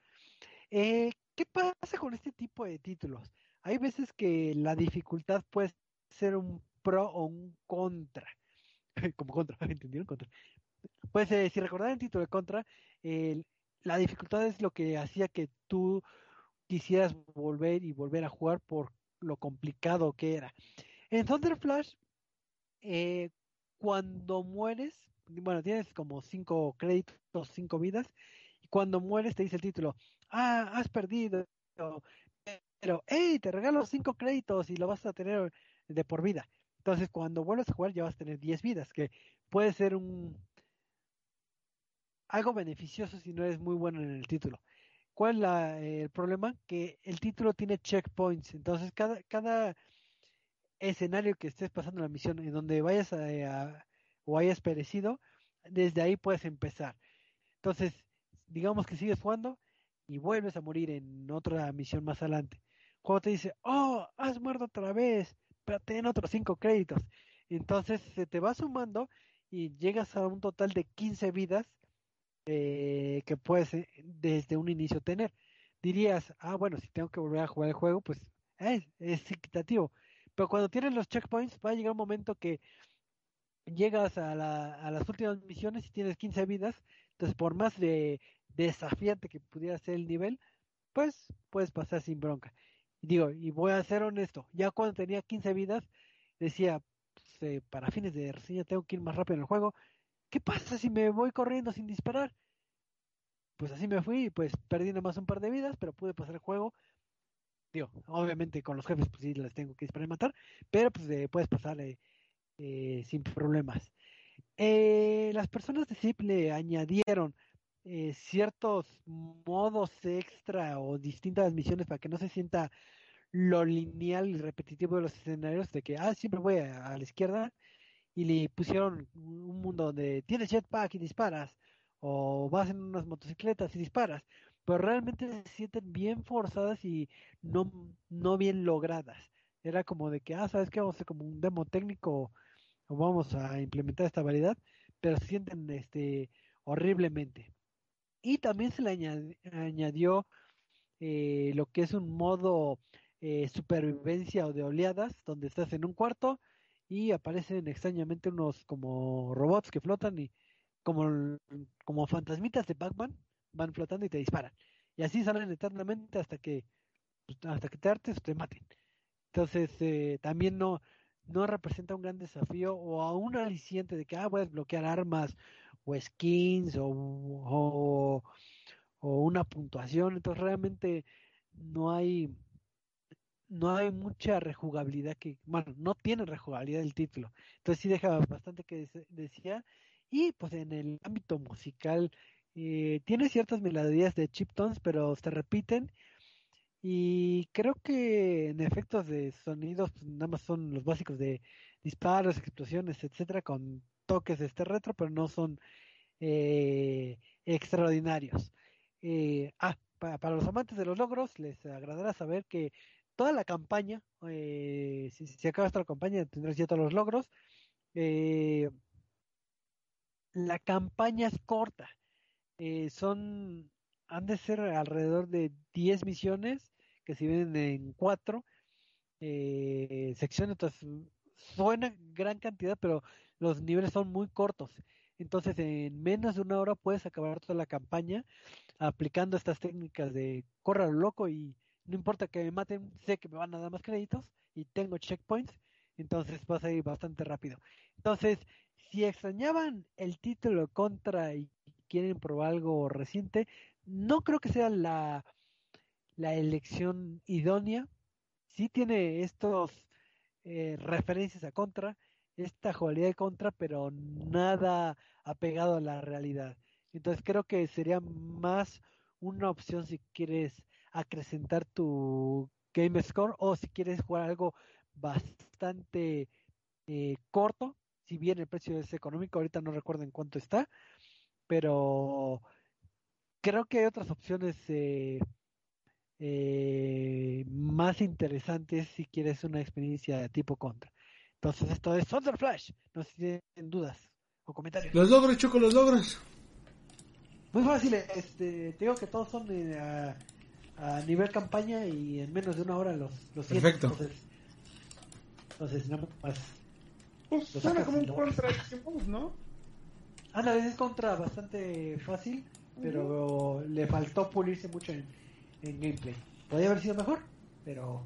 Eh, ¿Qué pasa con este tipo de títulos? Hay veces que la dificultad puede ser un pro o un contra. Como contra, ¿entendieron? Contra. Pues si recordar el título de contra, la dificultad es lo que hacía que tú quisieras volver y volver a jugar por lo complicado que era. En Thunder Flash, eh, cuando mueres, bueno, tienes como cinco créditos, cinco vidas, y cuando mueres te dice el título, ah, has perdido, pero, hey, te regalo cinco créditos y lo vas a tener de por vida. Entonces, cuando vuelves a jugar ya vas a tener 10 vidas, que puede ser un algo beneficioso si no eres muy bueno en el título. ¿Cuál es la, el problema? Que el título tiene checkpoints, entonces cada, cada escenario que estés pasando la misión, en donde vayas a, a, o hayas perecido, desde ahí puedes empezar. Entonces, digamos que sigues jugando y vuelves a morir en otra misión más adelante. Juego te dice, oh, has muerto otra vez, pero ten otros cinco créditos. Entonces se te va sumando y llegas a un total de 15 vidas eh, que puedes eh, desde un inicio tener. Dirías, ah, bueno, si tengo que volver a jugar el juego, pues es, es equitativo. Pero cuando tienes los checkpoints, va a llegar un momento que llegas a, la, a las últimas misiones y tienes 15 vidas. Entonces, por más de desafiante que pudiera ser el nivel, pues puedes pasar sin bronca. Digo, y voy a ser honesto, ya cuando tenía 15 vidas, decía, pues, eh, para fines de reseña tengo que ir más rápido en el juego. ¿Qué pasa si me voy corriendo sin disparar? Pues así me fui, pues perdí más un par de vidas, pero pude pasar el juego. Obviamente con los jefes pues sí las tengo que disparar y matar, pero pues eh, puedes pasarle eh, sin problemas. Eh, las personas de Zip le añadieron eh, ciertos modos extra o distintas misiones para que no se sienta lo lineal y repetitivo de los escenarios de que, ah, siempre voy a, a la izquierda y le pusieron un mundo donde tienes jetpack y disparas o vas en unas motocicletas y disparas, pero realmente se sienten bien forzadas y no, no bien logradas. Era como de que, ah, ¿sabes qué? Vamos a hacer como un demo técnico o vamos a implementar esta variedad, pero se sienten este, horriblemente. Y también se le añadió eh, lo que es un modo eh, supervivencia o de oleadas, donde estás en un cuarto y aparecen extrañamente unos como robots que flotan y como, como fantasmitas de Pac-Man van flotando y te disparan. Y así salen eternamente hasta que pues, hasta que te hartes te maten. Entonces, eh, también no, no representa un gran desafío o a un aliciente de que ah, puedes bloquear armas o skins o, o, una puntuación. Entonces realmente no hay no hay mucha rejugabilidad que, bueno, no tiene rejugabilidad el título. Entonces sí deja bastante que decía. Y pues en el ámbito musical eh, tiene ciertas melodías de chiptones, pero se repiten y creo que en efectos de sonidos pues, nada más son los básicos de disparos, explosiones, etcétera, con toques de este retro, pero no son eh, extraordinarios. Eh, ah, para los amantes de los logros, les agradará saber que toda la campaña, eh, si, si acaba esta campaña, tendrás ya todos los logros. La campaña es corta. Eh, son, han de ser alrededor de 10 misiones que se vienen en cuatro eh, secciones. Entonces, suena gran cantidad, pero los niveles son muy cortos. Entonces, en menos de una hora puedes acabar toda la campaña aplicando estas técnicas de corra lo loco y no importa que me maten, sé que me van a dar más créditos y tengo checkpoints, entonces vas a ir bastante rápido. Entonces, si extrañaban el título contra y quieren probar algo reciente, no creo que sea la, elección idónea. Sí tiene estos eh, referencias a contra, esta jugabilidad de contra, pero nada apegado a la realidad. Entonces creo que sería más una opción si quieres acrecentar tu game score o si quieres jugar algo bastante eh, corto, si bien el precio es económico, ahorita no recuerdo en cuánto está, pero creo que hay otras opciones eh, eh, más interesantes si quieres una experiencia de tipo contra. Entonces esto es Thunder Flash, no sé si tienen dudas o comentarios. Los logros, Choco, los logros. Muy fácil, este, te digo que todos son eh, a, a nivel campaña y en menos de una hora los, los. Perfecto. Entonces, entonces no más. Pues Lo suena como un contra Action Boss, ¿no? Anda, es contra bastante fácil, pero le faltó pulirse mucho en, en gameplay. Podría haber sido mejor, pero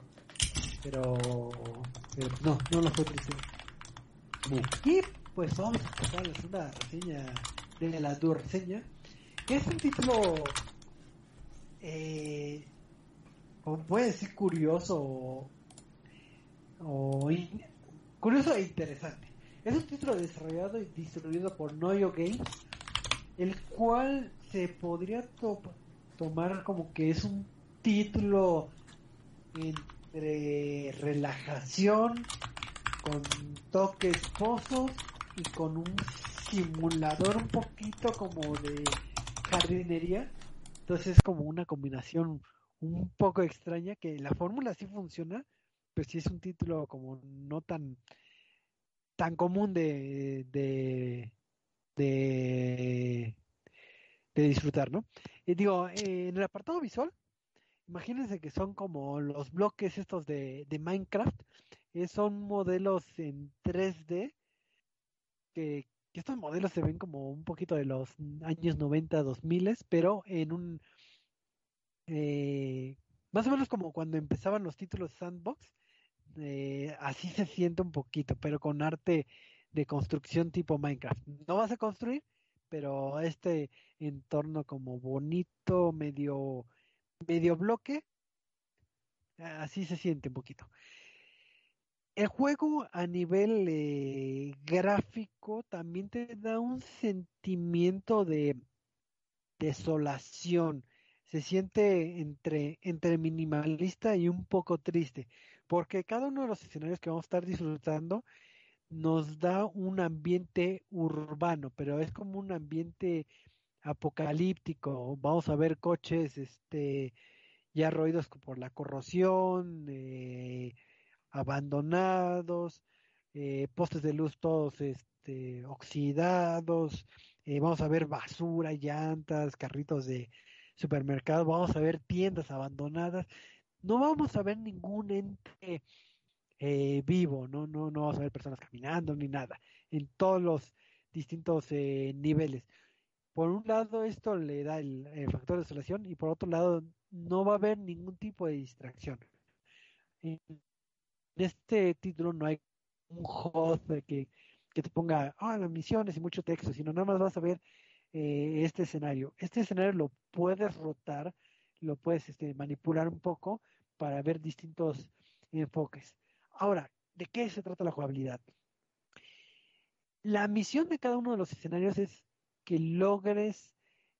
pero, pero no, no lo fue triste. Y pues vamos a pasar a la segunda reseña de la dura reseña, que es un título eh, como puede decir curioso o, o in- curioso e interesante. Es un título desarrollado y distribuido por Noyo Games, el cual se podría to- tomar como que es un título entre relajación, con toques pozos y con un simulador un poquito como de jardinería. Entonces es como una combinación un poco extraña que la fórmula sí funciona, pero sí es un título como no tan tan común de de de, disfrutar, ¿no? Y digo, eh, en el apartado visual, imagínense que son como los bloques estos de, de Minecraft, eh, son modelos en 3D, que, que estos modelos se ven como un poquito de los años 90, 2000, pero en un... eh, más o menos como cuando empezaban los títulos Sandbox, eh, así se siente un poquito, pero con arte de construcción tipo Minecraft. No vas a construir, pero este entorno como bonito, medio, medio bloque, así se siente un poquito. El juego a nivel eh, gráfico también te da un sentimiento de desolación. Se siente entre, entre minimalista y un poco triste, porque cada uno de los escenarios que vamos a estar disfrutando nos da un ambiente urbano, pero es como un ambiente apocalíptico. Vamos a ver coches este, ya roídos por la corrosión, eh, abandonados, eh, postes de luz todos este, oxidados, eh, vamos a ver basura, llantas, carritos de supermercado, vamos a ver tiendas abandonadas, no vamos a ver ningún ente eh, vivo, ¿no? No, no vamos a ver personas caminando ni nada, en todos los distintos eh, niveles. Por un lado, esto le da el, factor de desolación y por otro lado, no va a haber ningún tipo de distracción. En este título no hay un host que, que te ponga ah, las misiones y mucho texto, sino nada más vas a ver eh, este escenario. Este escenario lo puedes rotar, lo puedes este, manipular un poco para ver distintos enfoques. Ahora, ¿de qué se trata la jugabilidad? La misión de cada uno de los escenarios es que logres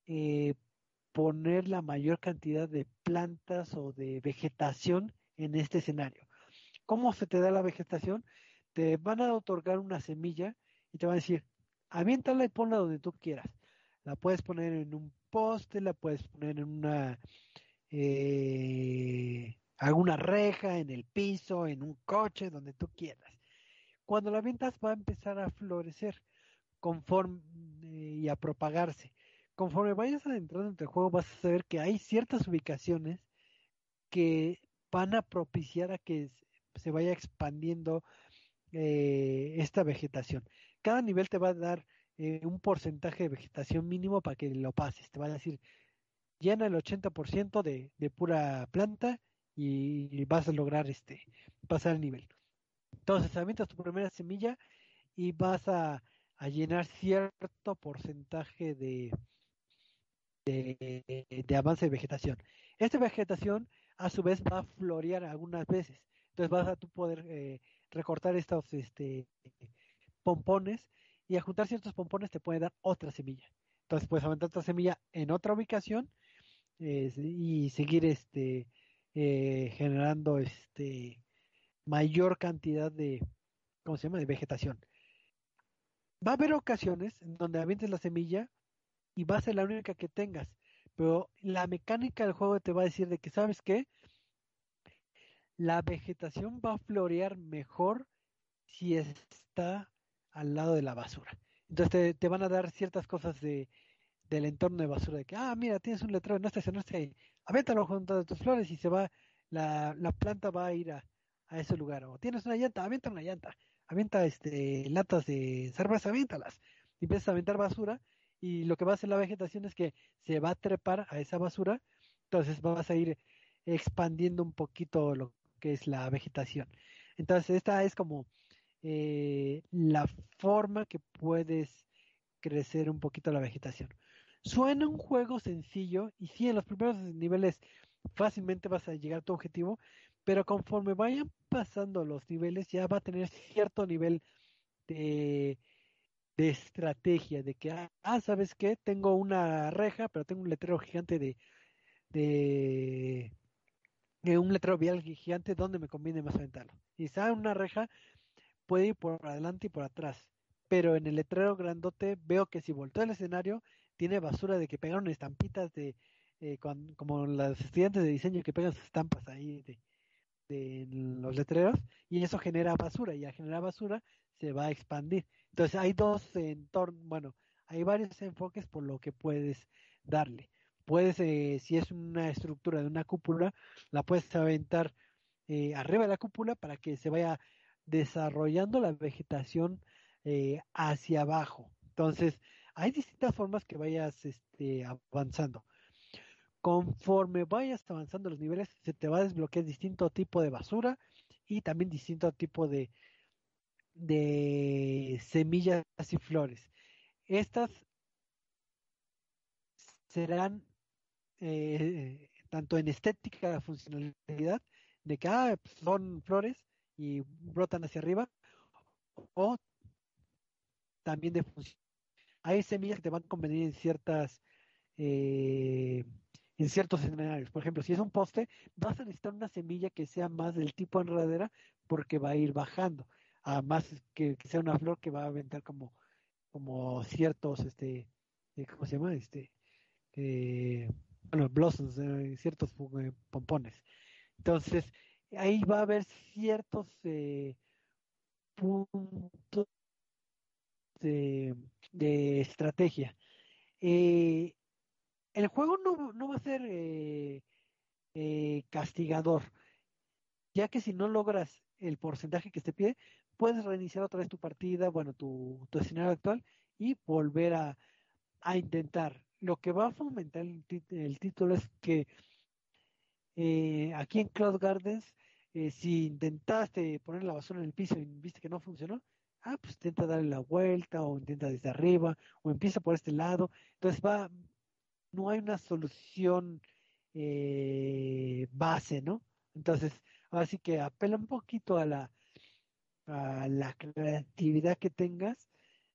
eh, poner la mayor cantidad de plantas o de vegetación en este escenario. ¿Cómo se te da la vegetación? Te van a otorgar una semilla y te van a decir, aviéntala y ponla donde tú quieras. La puedes poner en un poste, la puedes poner en una eh, alguna reja, en el piso, en un coche, donde tú quieras. Cuando la avientas va a empezar a florecer conforme eh, y a propagarse. Conforme vayas adentrando en el juego vas a saber que hay ciertas ubicaciones que van a propiciar a que se vaya expandiendo eh, esta vegetación. Cada nivel te va a dar eh, un porcentaje de vegetación mínimo para que lo pases. Te va a decir, llena el 80% de, de pura planta y vas a lograr este pasar el nivel. Entonces, avientas tu primera semilla y vas a, a llenar cierto porcentaje de, de, de, avance de vegetación. Esta vegetación, a su vez, va a florear algunas veces. Entonces, vas a tú poder eh, recortar estos este, pompones y a juntar ciertos pompones te puede dar otra semilla. Entonces, puedes aventar otra semilla en otra ubicación y seguir este eh, generando este mayor cantidad de ¿cómo se llama? de vegetación. Va a haber ocasiones en donde avientes la semilla y va a ser la única que tengas, pero la mecánica del juego te va a decir de que sabes qué, la vegetación va a florear mejor si está al lado de la basura. Entonces te van a dar ciertas cosas de, del entorno de basura, de que, ah, mira, tienes un letrero, no estacionaste ahí, avéntalo junto a tus flores y se va, la, la planta va a ir a, a, ese lugar. O tienes una llanta, avienta una llanta, avienta este, latas de cerveza, aviéntalas. Y empiezas a aventar basura y lo que va a hacer la vegetación es que se va a trepar a esa basura, entonces vas a ir expandiendo un poquito lo que es la vegetación. Entonces esta es como eh, la forma que puedes crecer un poquito la vegetación. Suena un juego sencillo y sí, en los primeros niveles fácilmente vas a llegar a tu objetivo, pero conforme vayan pasando los niveles ya va a tener cierto nivel de, de estrategia, de que, ah, ah ¿sabes qué? Tengo una reja, pero tengo un letrero gigante de, de, de un letrero vial gigante donde me conviene más aventarlo. Y está una reja, puede ir por adelante y por atrás pero en el letrero grandote veo que si volteo el escenario tiene basura de que pegaron estampitas de eh, como los estudiantes de diseño que pegan sus estampas ahí de, los letreros y eso genera basura y al generar basura se va a expandir. Entonces hay dos entornos, bueno, hay varios enfoques por lo que puedes darle. Puedes, eh, si es una estructura de una cúpula, la puedes aventar eh, arriba de la cúpula para que se vaya desarrollando la vegetación eh, hacia abajo. Entonces, hay distintas formas que vayas este, avanzando. Conforme vayas avanzando los niveles, se te va a desbloquear distinto tipo de basura y también distinto tipo de, de semillas y flores. Estas serán eh, tanto en estética, funcionalidad, de que ah, son flores y brotan hacia arriba, o también de función. Hay semillas que te van a convenir en ciertas eh, en ciertos escenarios. Por ejemplo, si es un poste, vas a necesitar una semilla que sea más del tipo enredadera porque va a ir bajando. A más que, sea una flor que va a aventar como, como ciertos, este, eh, ¿cómo se llama? Este, eh, bueno, blossoms, ciertos pompones. Entonces, ahí va a haber ciertos puntos de, estrategia. Eh, el juego no, no, va a ser eh, eh, castigador, ya que si no logras el porcentaje que te pide, puedes reiniciar otra vez tu partida, bueno, tu, tu escenario actual y volver a, a, intentar. Lo que va a fomentar el, el título es que aquí en Cloud Gardens, si intentaste poner la basura en el piso y viste que no funcionó, ah, pues intenta darle la vuelta o intenta desde arriba o empieza por este lado. Entonces va, no hay una solución eh, base, ¿no? Entonces, así que apela un poquito a la, a la creatividad que tengas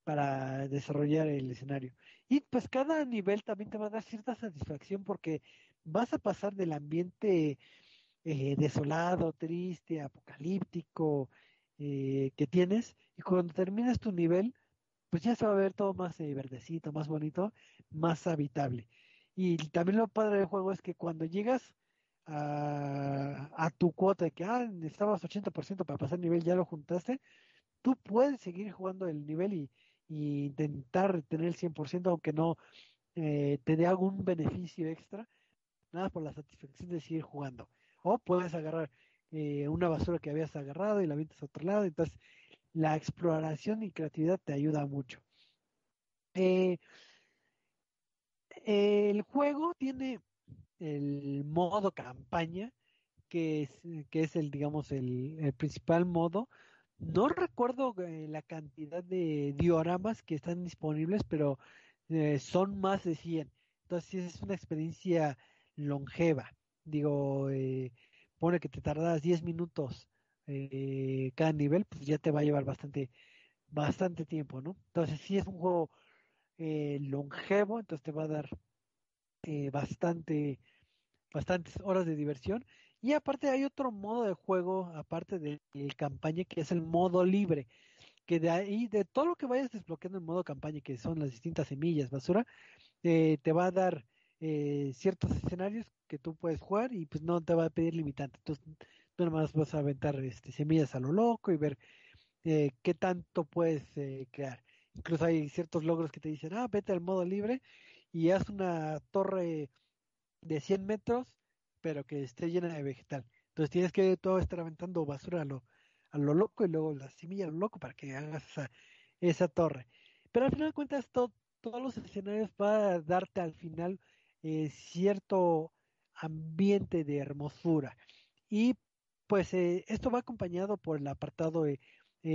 para desarrollar el escenario. Y pues cada nivel también te va a dar cierta satisfacción porque vas a pasar del ambiente eh, desolado, triste, apocalíptico, eh, que tienes y cuando terminas tu nivel, pues ya se va a ver todo más eh, verdecito, más bonito, más habitable. Y también lo padre del juego es que cuando llegas a, tu cuota de que ah, necesitabas 80% para pasar el nivel, ya lo juntaste, tú puedes seguir jugando el nivel y, y intentar tener el 100%, aunque no eh, te dé algún beneficio extra, nada por la satisfacción de seguir jugando. O puedes agarrar eh, una basura que habías agarrado y la vienes a otro lado, entonces la exploración y creatividad te ayuda mucho. Eh, el juego tiene el modo campaña, que es, que es el, digamos, el, principal modo. No recuerdo eh, la cantidad de dioramas que están disponibles, pero son más de 100. Entonces es una experiencia longeva. Digo, pone que te tardas 10 minutos eh, cada nivel, pues ya te va a llevar bastante, bastante tiempo, ¿no? Entonces sí es un juego eh, longevo, entonces te va a dar eh, bastante, bastantes horas de diversión. Y aparte hay otro modo de juego, aparte de, de campaña, que es el modo libre, que de ahí, de todo lo que vayas desbloqueando en modo campaña, que son las distintas semillas, basura, eh, te va a dar eh, ciertos escenarios que tú puedes jugar y pues no te va a pedir limitante. Entonces, tú nomás vas a aventar este, semillas a lo loco y ver eh, qué tanto puedes eh, crear. Incluso hay ciertos logros que te dicen, ah, vete al modo libre y haz una torre de 100 metros, pero que esté llena de vegetal. Entonces tienes que todo estar aventando basura a lo, a lo loco y luego la semilla a lo loco para que hagas esa, esa torre. Pero al final de cuentas, todo, todos los escenarios va a darte al final eh, cierto ambiente de hermosura. Y pues eh, esto va acompañado por el apartado eh,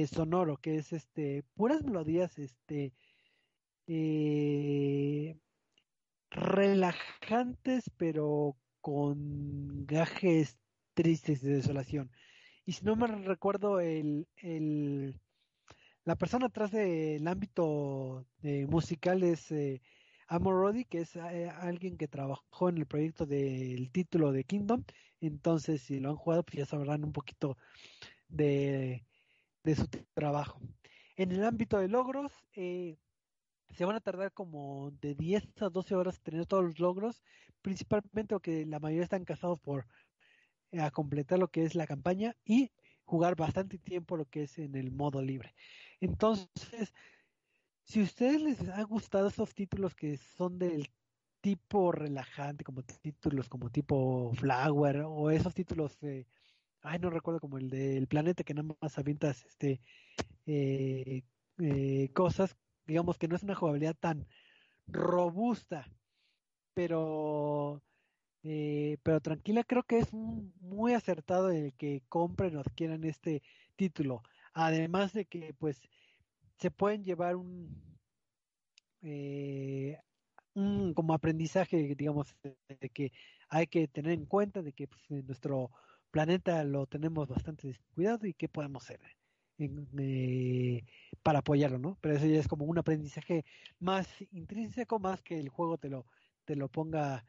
sonoro, que es este puras melodías este relajantes, pero con gajes tristes de desolación. Y si no me recuerdo, el, el la persona atrás del ámbito musical es Amor Roddy, que es eh, alguien que trabajó en el proyecto del título de Kingdom. Entonces, si lo han jugado, pues ya sabrán un poquito de, de su trabajo. En el ámbito de logros, eh, se van a tardar como de 10 a 12 horas tener todos los logros, principalmente porque la mayoría están casados por eh, a completar lo que es la campaña y jugar bastante tiempo lo que es en el modo libre. Entonces, si a ustedes les han gustado esos títulos que son del tipo relajante, como títulos como tipo Flower, o esos títulos, ay, no recuerdo como el del planeta que nada más avientas este eh, eh, cosas, digamos que no es una jugabilidad tan robusta, pero eh, pero tranquila, creo que es muy acertado el que compren o adquieran este título. Además de que, pues, se pueden llevar un, eh, un como aprendizaje, digamos, de que hay que tener en cuenta de que pues, nuestro planeta lo tenemos bastante descuidado y qué podemos hacer en- eh, para apoyarlo, ¿no? Pero eso ya es como un aprendizaje más intrínseco, más que el juego te lo, te lo ponga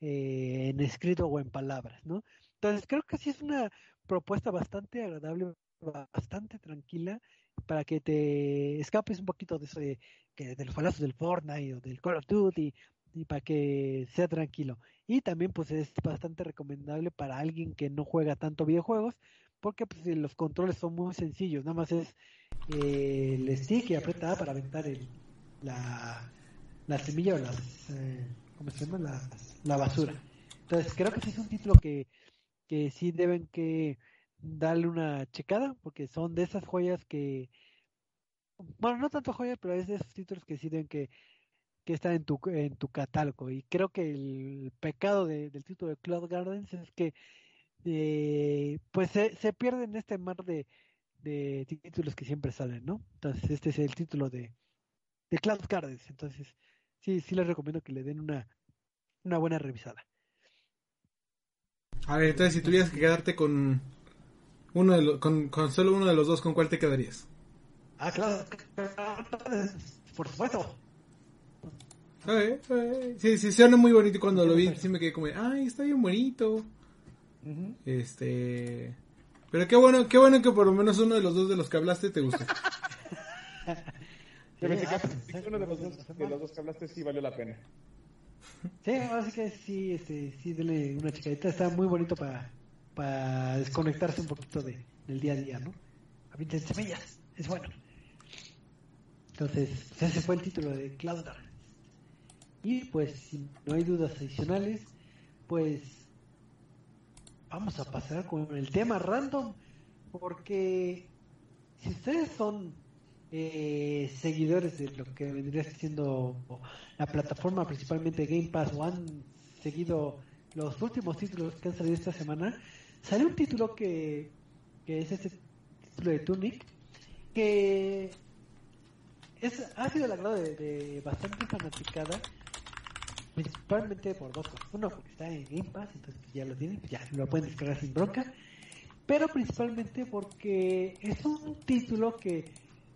eh, en escrito o en palabras, ¿no? Entonces creo que sí es una propuesta bastante agradable, bastante tranquila para que te escapes un poquito de eso de, que, de los falazos del Fortnite o del Call of Duty y para que sea tranquilo. Y también pues es bastante recomendable para alguien que no juega tanto videojuegos porque pues los controles son muy sencillos, nada más es eh, el stick y aprieta A para aventar el, la, la semilla o las, eh, ¿cómo se llama? La, la basura. Entonces creo que sí es un título que, que sí deben que darle una checada porque son de esas joyas que, bueno, no tanto joyas, pero es de esos títulos que sí deben que, que estar en tu, en tu catálogo. Y creo que el pecado de- del título de Cloud Gardens es que eh, pues se, se pierde en este mar de, de títulos que siempre salen, ¿no? Entonces este es el título de, de Cloud Gardens. Entonces sí, sí les recomiendo que le den una, una buena revisada. A ver, entonces si tuvieras que quedarte con uno de lo- con, con solo uno de los dos, ¿con cuál te quedarías? Ah, claro, por supuesto. Eh, eh, Sí, sí, suena muy bonito cuando lo vi, sí me quedé como, ay, está bien bonito. Ujú. Este, pero qué bueno, qué bueno que por lo menos uno de los dos de los que hablaste te gustó. Yo pensé ah, que uno de los, dos, de los dos que hablaste sí valió la pena. Sí, así que sí, este, sí, denle una chicadita. Está muy bonito para, para desconectarse un poquito de, del día a día, ¿no? A 20 semillas, es bueno. Entonces, ese fue el título de Cloud. Y pues, si no hay dudas adicionales, pues vamos a pasar con el tema random. Porque si ustedes son eh, seguidores de lo que vendría siendo la plataforma, principalmente Game Pass, o han seguido los últimos títulos que han salido esta semana, salió un título que, que es ese título de Tunic, que es, ha sido el agrado de, de bastante fanaticada, principalmente por dos cosas. Uno, porque está en Game Pass, entonces ya lo tienen, ya lo pueden descargar sin bronca, pero principalmente porque es un título que,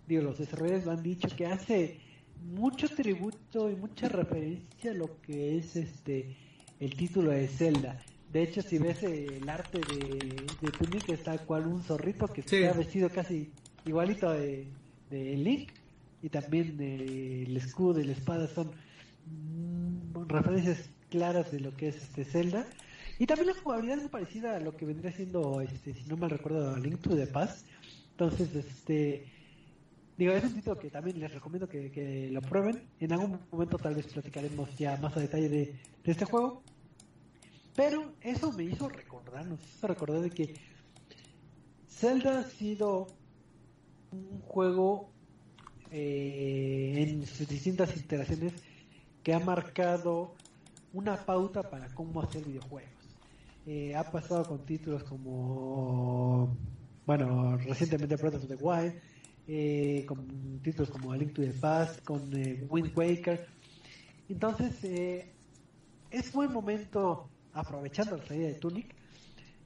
digo, los desarrolladores lo han dicho, que hace mucho tributo y mucha referencia a lo que es este el título de Zelda. De hecho, si ves el arte de, de Tunic, está cual un zorrito que Sí. está vestido casi igualito de, de Link. Y también eh, el escudo y la espada son mm, referencias claras de lo que es este Zelda. Y también la jugabilidad es muy parecida a lo que vendría siendo, este, si no mal recuerdo, Link to the Past. Entonces, este, digo, es un título que también les recomiendo que, que lo prueben. En algún momento tal vez platicaremos ya más a detalle de, de este juego. Pero eso me hizo recordar, nos hizo recordar de que Zelda ha sido un juego eh, en sus distintas iteraciones que ha marcado una pauta para cómo hacer videojuegos. Eh, ha pasado con títulos como, bueno, recientemente Breath of the Wild, eh, con títulos como A Link to the Past, con eh, Wind Waker. Entonces, eh, es buen momento, aprovechando la salida de Tunic,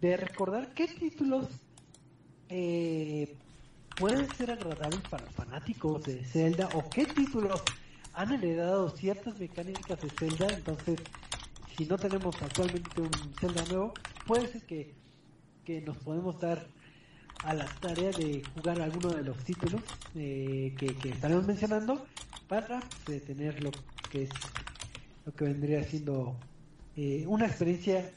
de recordar qué títulos eh, pueden ser agradables para fanáticos de Zelda o qué títulos han heredado ciertas mecánicas de Zelda. Entonces, si no tenemos actualmente un Zelda nuevo, puede ser que, que nos podemos dar a la tarea de jugar alguno de los títulos eh, que, que estaremos mencionando para pues, tener lo que es lo que vendría siendo eh, una experiencia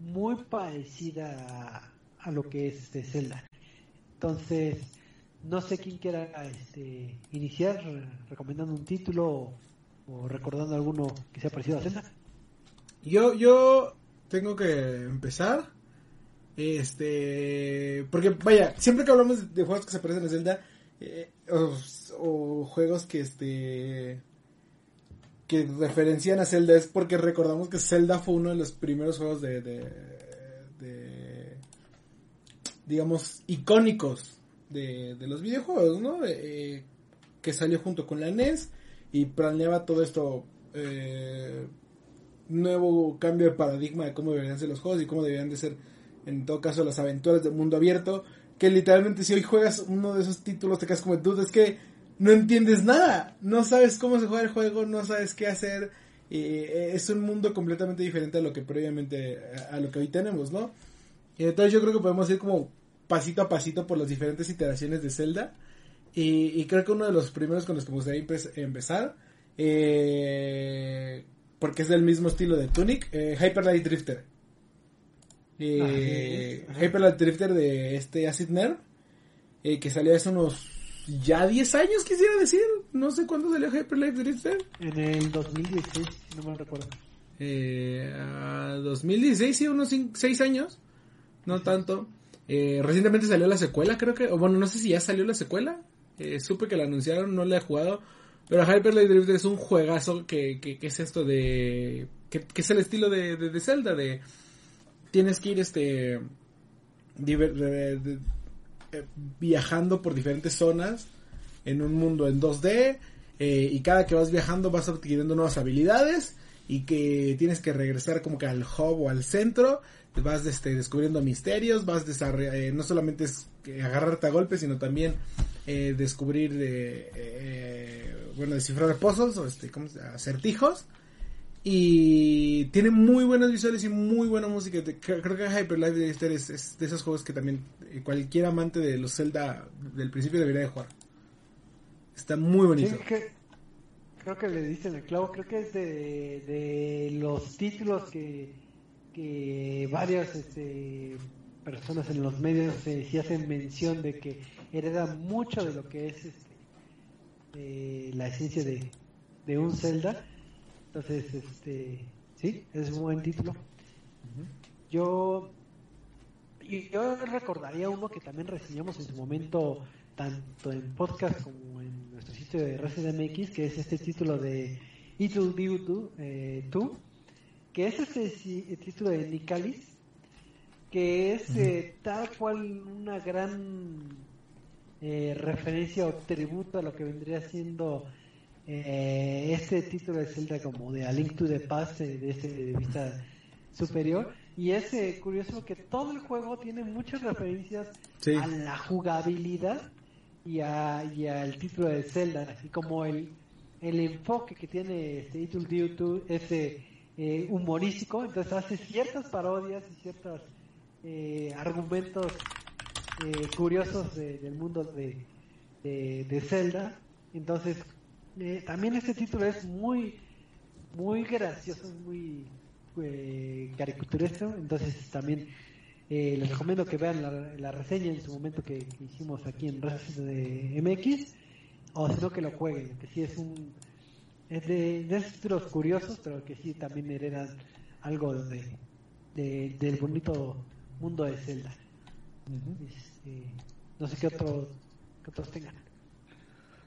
muy parecida a, lo que es este Zelda. Entonces, no sé quién quiera este, iniciar recomendando un título o, recordando alguno que sea parecido a Zelda. Yo, yo tengo que empezar. Este. Porque, vaya, siempre que hablamos de juegos que se parecen a Zelda, eh, o juegos que este. Que referencian a Zelda, es porque recordamos que Zelda fue uno de los primeros juegos de. de, de- digamos, icónicos de, de los videojuegos, ¿no? Eh, que salió junto con la NES y planeaba todo esto. Eh, nuevo cambio de paradigma de cómo deberían ser los juegos y cómo deberían de ser en todo caso las aventuras del mundo abierto que literalmente si hoy juegas uno de esos títulos te quedas como duda es que no entiendes nada no sabes cómo se juega el juego no sabes qué hacer y eh, es un mundo completamente diferente a lo que previamente a, lo que hoy tenemos no y entonces yo creo que podemos ir como pasito a pasito por las diferentes iteraciones de Zelda y, y creo que uno de los primeros con los que me gustaría empe- empezar eh, porque es del mismo estilo de Tunic, eh, Hyper Light Drifter. Eh. Hyper Light Drifter de este Acid Nerve, eh, que salió hace unos ya 10 años, quisiera decir. No sé cuándo salió Hyper Light Drifter. En el 2016, si no me recuerdo. Eh, a 2016, sí, unos 6 años. No tanto. Eh, recientemente salió la secuela, creo que. O bueno, no sé si ya salió la secuela. Eh, supe que la anunciaron, no la he jugado. Pero Hyper Light Drifter es un juegazo que, que, que es esto de. Que, que es el estilo de, de, de Zelda. De. Tienes que ir este. diver- de- de- eh, viajando por diferentes zonas en un mundo en 2D eh, y cada que vas viajando vas adquiriendo nuevas habilidades y que tienes que regresar como que al hub o al centro vas este, descubriendo misterios vas eh, no solamente es agarrarte a golpes sino también eh, descubrir eh, eh, bueno descifrar puzzles o este acertijos y tiene muy buenos visuales y muy buena música. Creo que Hyper Light Drifter es, es de esos juegos que también eh, cualquier amante de los Zelda del principio debería de jugar. Está muy bonito. Sí, que, creo que le dicen el clavo, creo que es de, de los títulos que, que varias este, personas en los medios eh, sí hacen mención de que hereda mucho de lo que es este, eh, la esencia de, de un Zelda. Entonces, este, sí, es un buen título. Yo, yo recordaría uno que también reseñamos en su momento, tanto en podcast como en nuestro sitio de Resident MX, que es este título de It Will Be You eh, Too, que es este si- título de Nicalis, que es eh, tal cual una gran eh, referencia o tributo a lo que vendría siendo eh, este título de Zelda como de A Link to the Past eh, desde de vista superior y es eh, curioso que todo el juego tiene muchas referencias Sí. a la jugabilidad y, a, y al título de Zelda así como el, el enfoque que tiene este It Will Be You Too es eh, eh, humorístico entonces hace ciertas parodias y ciertos eh, argumentos eh, curiosos de- del mundo de, de, de Zelda. Entonces, eh, también este título es muy, muy gracioso, muy eh, caricaturesco. Entonces, también eh, les recomiendo que vean la, la reseña en su momento que, que hicimos aquí en Resident MX, o si no, que lo jueguen, que sí es un. Es de, de títulos curiosos, pero que sí también heredan algo de, de- del bonito mundo de Zelda. Este, no sé qué, otro, qué otros tengan.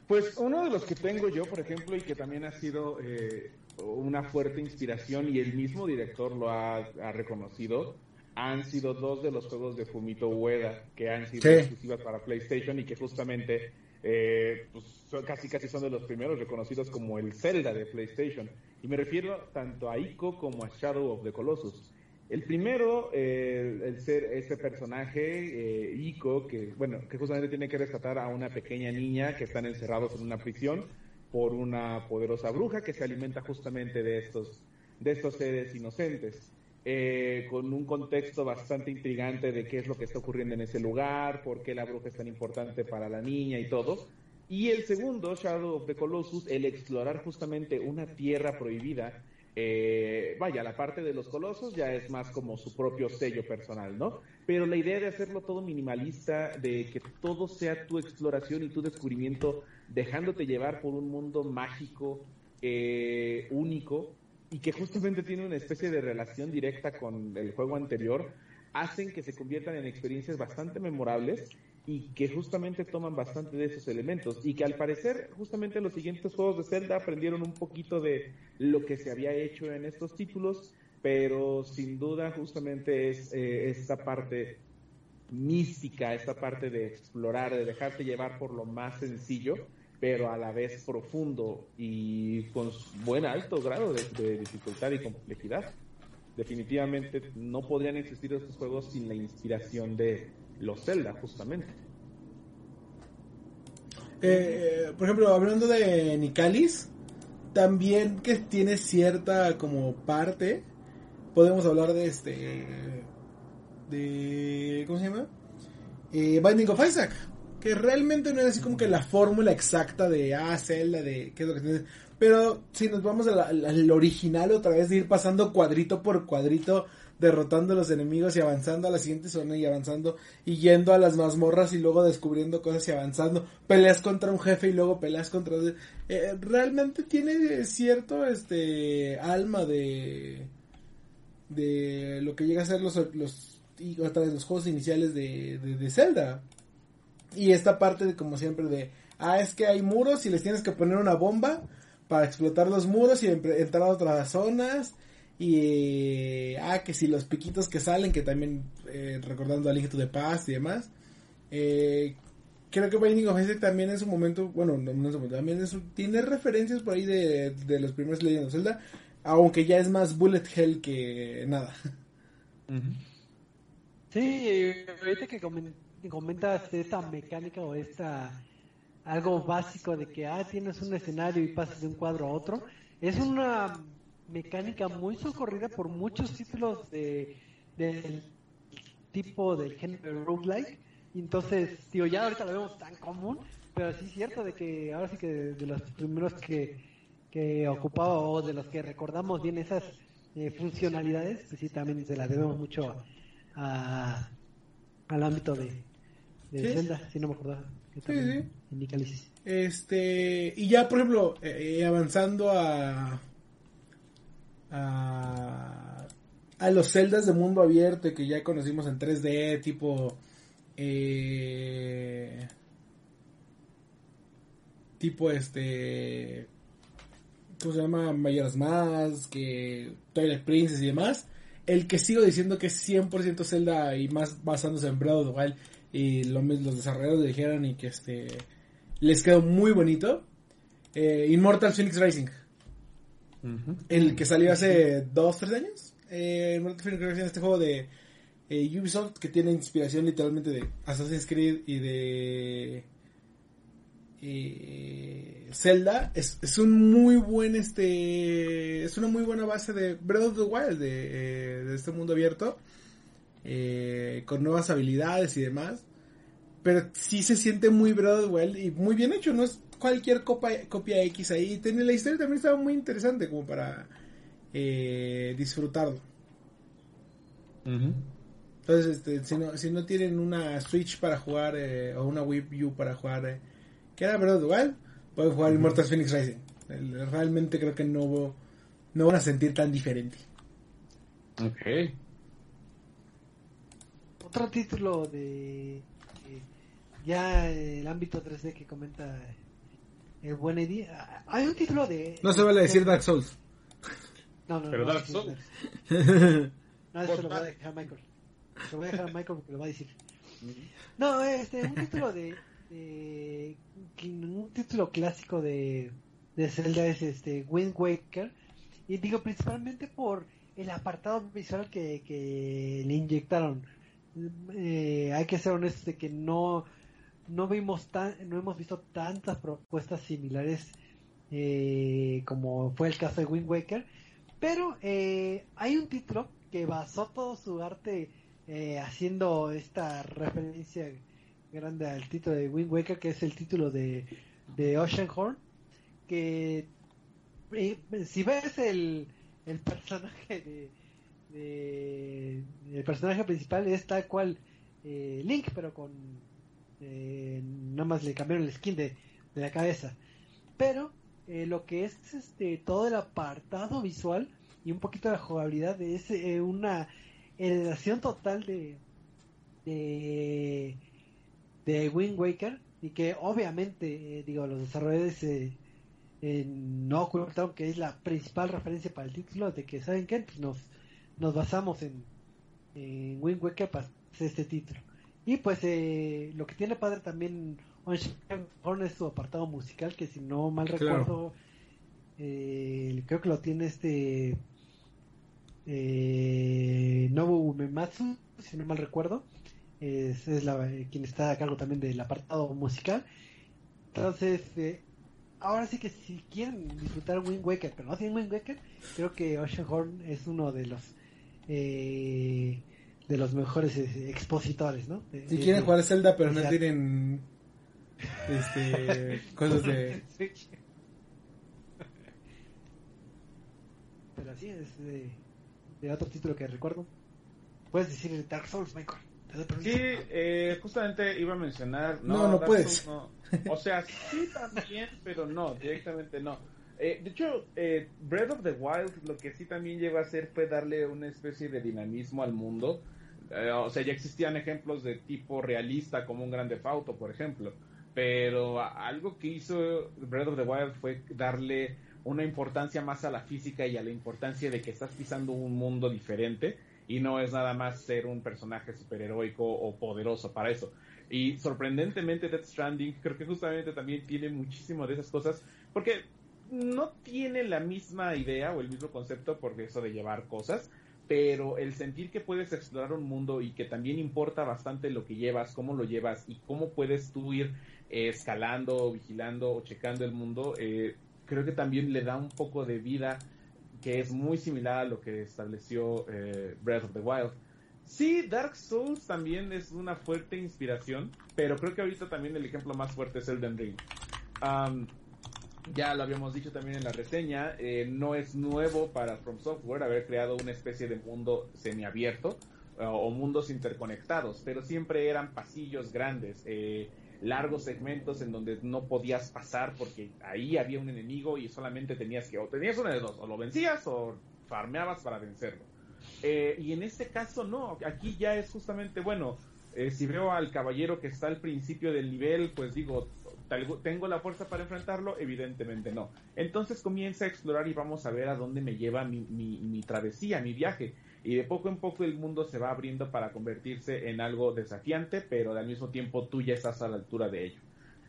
Pues uno de los que tengo yo, por ejemplo, y que también ha sido eh, una fuerte inspiración y el mismo director lo ha, ha reconocido, han sido dos de los juegos de Fumito Ueda que han sido Sí. exclusivas para PlayStation y que justamente eh, pues, son- casi casi son de los primeros reconocidos como el Zelda de PlayStation. Y me refiero tanto a Ico como a Shadow of the Colossus. El primero, eh, el ser ese personaje, eh, Ico, que bueno, que justamente tiene que rescatar a una pequeña niña que están encerrados en una prisión por una poderosa bruja que se alimenta justamente de estos, de estos seres inocentes. Eh, con un contexto bastante intrigante de qué es lo que está ocurriendo en ese lugar, por qué la bruja es tan importante para la niña y todo. Y el segundo, Shadow of the Colossus, el explorar justamente una tierra prohibida. Eh, vaya, la parte de los colosos ya es más como su propio sello personal, ¿no? Pero la idea de hacerlo todo minimalista, de que todo sea tu exploración y tu descubrimiento, dejándote llevar por un mundo mágico, eh, único, y que justamente tiene una especie de relación directa con el juego anterior, hacen que se conviertan en experiencias bastante memorables y que justamente toman bastante de esos elementos y que al parecer justamente los siguientes juegos de Zelda aprendieron un poquito de lo que se había hecho en estos títulos, pero sin duda justamente es eh, esta parte mística, esta parte de explorar, de dejarte llevar por lo más sencillo, pero a la vez profundo y con buen alto grado de, de dificultad y complejidad. Definitivamente no podrían existir estos juegos sin la inspiración de los Zelda, justamente. Eh, por ejemplo, hablando de Nicalis, también que tiene cierta como parte, podemos hablar de este, de, ¿cómo se llama? Eh, Binding of Isaac, que realmente no es así como que la fórmula exacta de, ah, Zelda, de qué es lo que tienes. Pero si nos vamos al original otra vez de ir pasando cuadrito por cuadrito, derrotando a los enemigos y avanzando a la siguiente zona y avanzando y yendo a las mazmorras y luego descubriendo cosas y avanzando, peleas contra un jefe y luego peleas contra eh, realmente tiene cierto este alma de de lo que llega a ser los los y otra vez los juegos iniciales de, de, de Zelda. Y esta parte de como siempre de ah es que hay muros y les tienes que poner una bomba para explotar los muros y entrar a otras zonas y eh, ah que si los piquitos que salen que también eh, recordando a Link to the Past y demás eh, creo que Binding of Isaac también en su momento bueno no, no en su momento, también es tiene referencias por ahí de, de los primeros Legend of Zelda aunque ya es más bullet hell que nada. Sí, ahorita que comentas esta mecánica o esta algo básico de que ah tienes un escenario y pasas de un cuadro a otro, es una mecánica muy socorrida por muchos títulos de del tipo del género roguelike. Entonces, tío, ya ahorita lo vemos tan común, pero sí es cierto de que ahora sí que de, de los primeros que que ocupaba o de los que recordamos bien esas eh, funcionalidades, pues sí, también se las debemos mucho a, al ámbito de, de Sí. Zelda, si no me acordaba. que Sí, sí. Este, y ya, por ejemplo, eh, eh, avanzando a, a, los celdas de mundo abierto que ya conocimos en 3D, tipo, eh, tipo este, ¿cómo se llama? Mayoras Más, que Twilight Princess y demás. El que sigo diciendo que es 100% Zelda y más basándose en Breath of y lo, los desarrolladores dijeron y que este les quedó muy bonito. Eh, Immortal Phoenix El que salió hace 2, 3 años. Eh, Immortal Phoenix Rising, este juego de eh, Ubisoft que tiene inspiración literalmente de Assassin's Creed y de eh, Zelda. Es, es un muy buen, este, es una muy buena base de Breath of the Wild, de, eh, de este mundo abierto. con nuevas habilidades y demás pero sí se siente muy Breath of the Wild y muy bien hecho, no es cualquier copa- copia X ahí. Tiene, la historia también estaba muy interesante como para eh, disfrutarlo. Entonces, este, si, no, si no tienen una Switch para jugar eh, o una Wii U para jugar, eh, que era the Wild, pueden jugar Immortal Phoenix Rising. El- realmente creo que no, no van a sentir tan diferente. Ok. Otro título de eh, ya el ámbito 3D que comenta el buen Eddie. ah, Hay un título de. No se vale decir Dark Souls. No, no, Pero no, Dark Souls. No, eso lo voy a dejar a Michael. Lo voy a dejar a Michael porque lo va a decir. No, este, un título de, de- un título clásico de, de Zelda es este Wind Waker y digo principalmente por el apartado visual que, que le inyectaron. Eh, hay que ser honestos de que no no vimos tan, no hemos visto tantas propuestas similares eh, como fue el caso de Wind Waker, pero eh, hay un título que basó todo su arte eh, haciendo esta referencia grande al título de Wind Waker, que es el título de, de Ocean Horn, que eh, si ves el, el personaje de, de- el personaje principal es tal cual eh, Link, pero con eh, nada más le cambiaron el skin de, la cabeza. Pero eh, lo que es este todo el apartado visual y un poquito de la jugabilidad es eh, una heredación total de de de Wind Waker y que obviamente eh, digo los desarrolladores no ocultaron que es la principal referencia para el título de que saben qué pues nos nos basamos en, en Wind Waker para hacer este título y pues eh, lo que tiene padre también Ocean Horn es su apartado musical que si no mal Claro. recuerdo eh, creo que lo tiene este eh, Nobu Uematsu si no mal recuerdo es, es la, quien está a cargo también del apartado musical entonces eh, ahora sí que si quieren disfrutar Wind Waker pero no tienen Wind Waker creo que Ocean Horn es uno de los eh, de los mejores eh, expositores ¿no? Si quieren jugar Zelda pero no tienen este cosas de. Pero así es de, de otro título que recuerdo. Puedes decir Dark Souls, Michael. Te doy permiso. Sí, eh, justamente iba a mencionar. No, no Dark puedes. Souls no. O sea, sí también, pero no, directamente no. Eh, de hecho, eh, Breath of the Wild lo que sí también llegó a hacer fue darle una especie de dinamismo al mundo. Eh, o sea, ya existían ejemplos de tipo realista como un Grande Auto, por ejemplo. Pero algo que hizo Breath of the Wild fue darle una importancia más a la física y a la importancia de que estás pisando un mundo diferente y no es nada más ser un personaje superheroico o poderoso para eso. Y sorprendentemente Death Stranding creo que justamente también tiene muchísimo de esas cosas porque no tiene la misma idea o el mismo concepto por eso de llevar cosas, pero el sentir que puedes explorar un mundo y que también importa bastante lo que llevas, cómo lo llevas y cómo puedes tú ir eh, escalando, vigilando o checando el mundo, eh, creo que también le da un poco de vida que es muy similar a lo que estableció eh, Breath of the Wild. Sí, Dark Souls también es una fuerte inspiración, pero creo que ahorita también el ejemplo más fuerte es Elden Ring. Ya lo habíamos dicho también en la reseña, eh, no es nuevo para From Software haber creado una especie de mundo semiabierto eh, o mundos interconectados, pero siempre eran pasillos grandes, eh, largos segmentos en donde no podías pasar porque ahí había un enemigo y solamente tenías que, o tenías una de dos, o lo vencías o farmeabas para vencerlo. y en este caso no, aquí ya es justamente, bueno, si veo al caballero que está al principio del nivel, pues digo, ¿Tengo la fuerza para enfrentarlo? Evidentemente no. Entonces comienza a explorar y vamos a ver a dónde me lleva mi, mi, travesía, mi viaje. Y de poco en poco el mundo se va abriendo para convertirse en algo desafiante, pero al mismo tiempo tú ya estás a la altura de ello.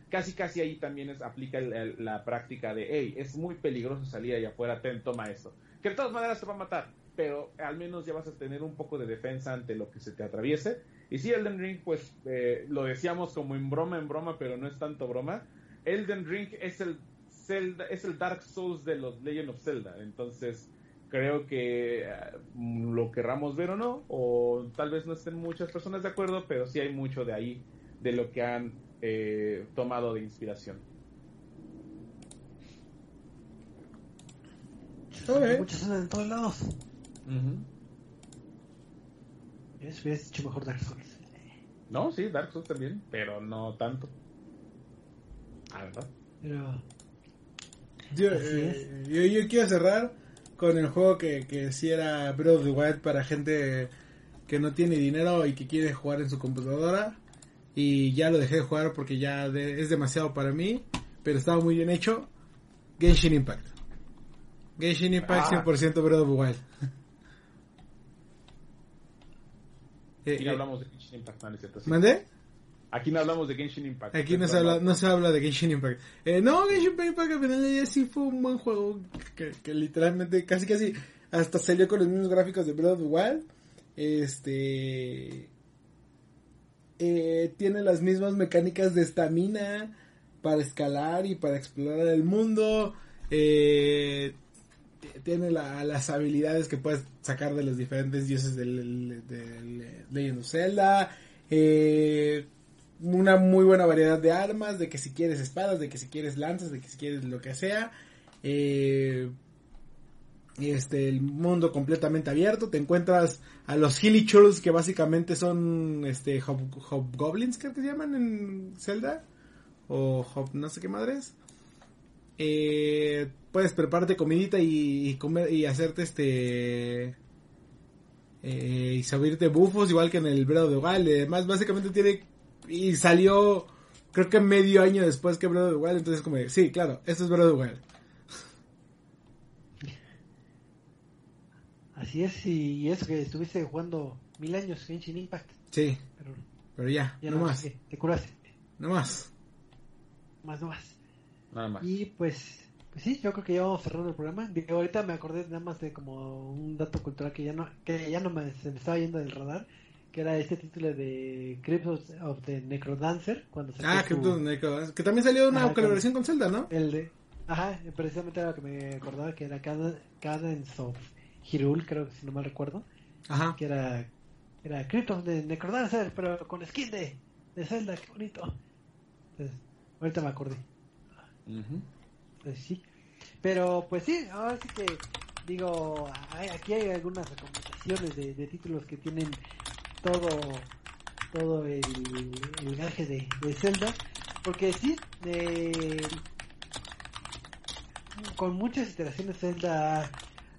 Casi casi ahí también es, aplica la práctica de, hey, es muy peligroso salir allá afuera, ten, toma eso. Que de todas maneras te va a matar, pero al menos ya vas a tener un poco de defensa ante lo que se te atraviese y sí, Elden Ring, pues eh, lo decíamos como en broma, en broma, pero no es tanto broma. Elden Ring es el Zelda, es el Dark Souls de los Legend of Zelda. Entonces, creo que eh, lo querramos ver o no, o tal vez no estén muchas personas de acuerdo, pero sí hay mucho de ahí, de lo que han eh, tomado de inspiración. Muchas en todos lados. Es, es hecho mejor Dark Souls. No, sí, Dark Souls también, pero no tanto. Ah, ¿verdad? Pero. Yo, eh, yo, yo, quiero cerrar con el juego que, que sí era Breath of the Wild para gente que no tiene dinero y que quiere jugar en su computadora. Y ya lo dejé de jugar porque ya es demasiado para mí, pero estaba muy bien hecho. Genshin Impact. Genshin Impact 100% ah. Breath of the Wild. Aquí no hablamos de Genshin Impact, no, cierto. ¿Mandé? Aquí no hablamos de Genshin Impact. Aquí no se, habla, no se habla de Genshin Impact. Eh, no, Genshin Impact al final ya sí fue un buen juego que, que, literalmente casi casi hasta salió con los mismos gráficos de Breath of the Wild. Este... Eh, tiene las mismas mecánicas de estamina para escalar y para explorar el mundo. Eh, tiene las habilidades que puedes sacar de los diferentes dioses del, Legend of Zelda. Eh, una muy buena variedad de armas, de que si quieres espadas, de que si quieres lanzas, de que si quieres lo que sea. Eh, este, el mundo completamente abierto. Te encuentras a los Churls que básicamente son este hobgoblins, creo que se llaman en Zelda. O hob, no sé qué madres. Eh, puedes prepararte comidita y, comer y hacerte este eh, y subirte bufos igual que en el Bredo de Wild. Además, básicamente tiene y salió creo que medio año después que Bredo de Wild, entonces como sí, claro, esto es Bredo de Wild. Así es, y eso que estuviste jugando mil años Genshin Impact. Sí, pero, ya, no, más. Te curaste. No más. Más, no más. Nada más. Y pues pues sí, yo creo que ya vamos cerrando el programa. ahorita me acordé nada más de como un dato cultural que ya no, que ya no me, se me estaba yendo del radar, que era este título de Crypt of the Necrodancer. Cuando ah, Crypt of the Necrodancer, que también salió una colaboración con, Zelda, ¿no? El de, ajá, precisamente era lo que me acordaba, que era Cadence of Hirul, creo que si no mal recuerdo. Ajá. Que era, era Crypt of the Necrodancer, pero con skin de, de Zelda, qué bonito. Entonces, ahorita me acordé. Pues sí. Pero pues sí, ahora sí que digo, aquí hay algunas recomendaciones de, títulos que tienen todo todo el, el gaje de, de Zelda. Porque sí, con muchas iteraciones Zelda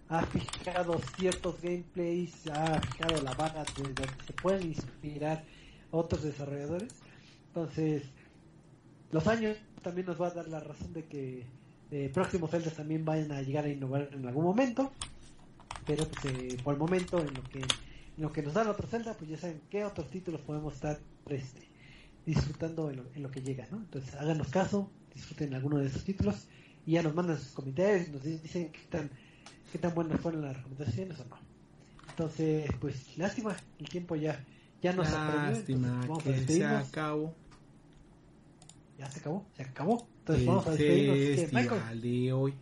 ha, fijado ciertos gameplays, ha fijado la vaga de donde se pueden inspirar otros desarrolladores. Entonces, los años también nos va a dar la razón de que eh, próximos Zelda también vayan a llegar a innovar en algún momento. Pero pues, eh, por el momento, en lo que en lo que nos dan otros Zelda, pues ya saben qué otros títulos podemos estar este, disfrutando en lo, que llega, ¿no? Entonces háganos caso, disfruten alguno de esos títulos y ya nos mandan sus comentarios nos dicen qué tan, qué tan buenas fueron las recomendaciones o no. Entonces, pues lástima, el tiempo ya, ya nos Lástima que se acabó. Ya se acabó, se acabó. Entonces vamos a despedirnos. de hoy.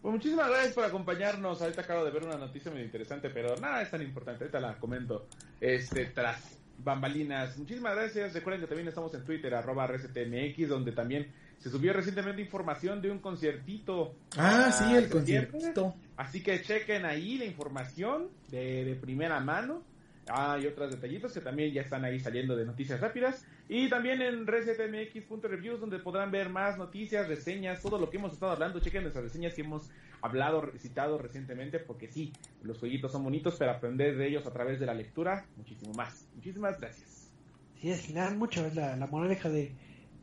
Pues muchísimas gracias por acompañarnos. Ahorita acabo de ver una noticia muy interesante, pero nada es tan importante. Ahorita la comento. Este, tras bambalinas. Muchísimas gracias. Recuerden que también estamos en Twitter, arroba RCTMX, donde también se subió recientemente información de un conciertito. Ah, sí, el conciertito. Así que chequen ahí la información de, de primera mano. Hay otros detallitos que también ya están ahí saliendo de noticias rápidas. Y también en resetmx.reviews donde podrán ver más noticias, reseñas, todo lo que hemos estado hablando. Chequen nuestras reseñas que hemos hablado, citado recientemente, porque sí, los jueguitos son bonitos, pero aprender de ellos a través de la lectura, muchísimo más. Muchísimas gracias. Sí, es nada mucho, es la, la moraleja de,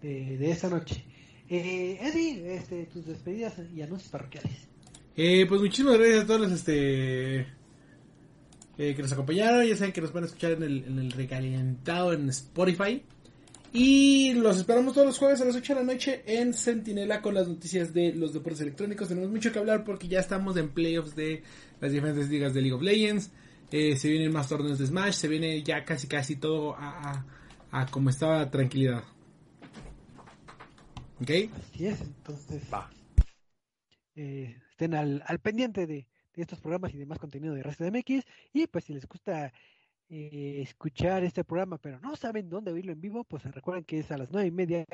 de, de esta noche. Eh, Eddie, este, tus despedidas y anuncios parroquiales. Eh, pues muchísimas gracias a todos los este, eh, que nos acompañaron. Ya saben que nos van a escuchar en el, en el recalentado en Spotify. Y los esperamos todos los jueves a las 8 de la noche en Sentinela con las noticias de los deportes electrónicos. Tenemos mucho que hablar porque ya estamos en playoffs de las diferentes ligas de League of Legends. Eh, se vienen más torneos de Smash. Se viene ya casi casi todo a, a, a como estaba tranquilidad. ¿Ok? Así es, entonces Va. eh, estén al, al pendiente de, de estos programas y demás contenido de Resto de MX. Y pues si les gusta eh, escuchar este programa, pero no saben dónde oírlo en vivo, pues recuerden que es a las nueve y media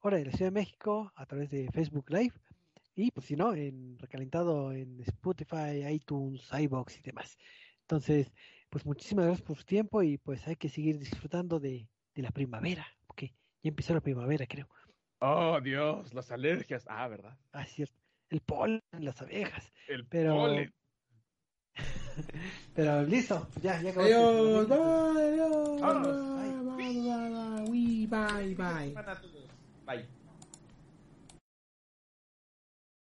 hora de la Ciudad de México a través de Facebook Live. Y pues si no, en recalentado en Spotify, iTunes, iBox y demás. Entonces, pues muchísimas gracias por su tiempo y pues hay que seguir disfrutando de, de la primavera, porque ya empezó la primavera, creo. Oh, Dios, las alergias. Ah, ¿verdad? Ah, es cierto. El polen, las abejas. El Pero- polen. Pero listo, ya, ya acabó Adiós, bye, adiós, bye, bye, bye, bye, bye, bye, bye. Semana a todos. Bye.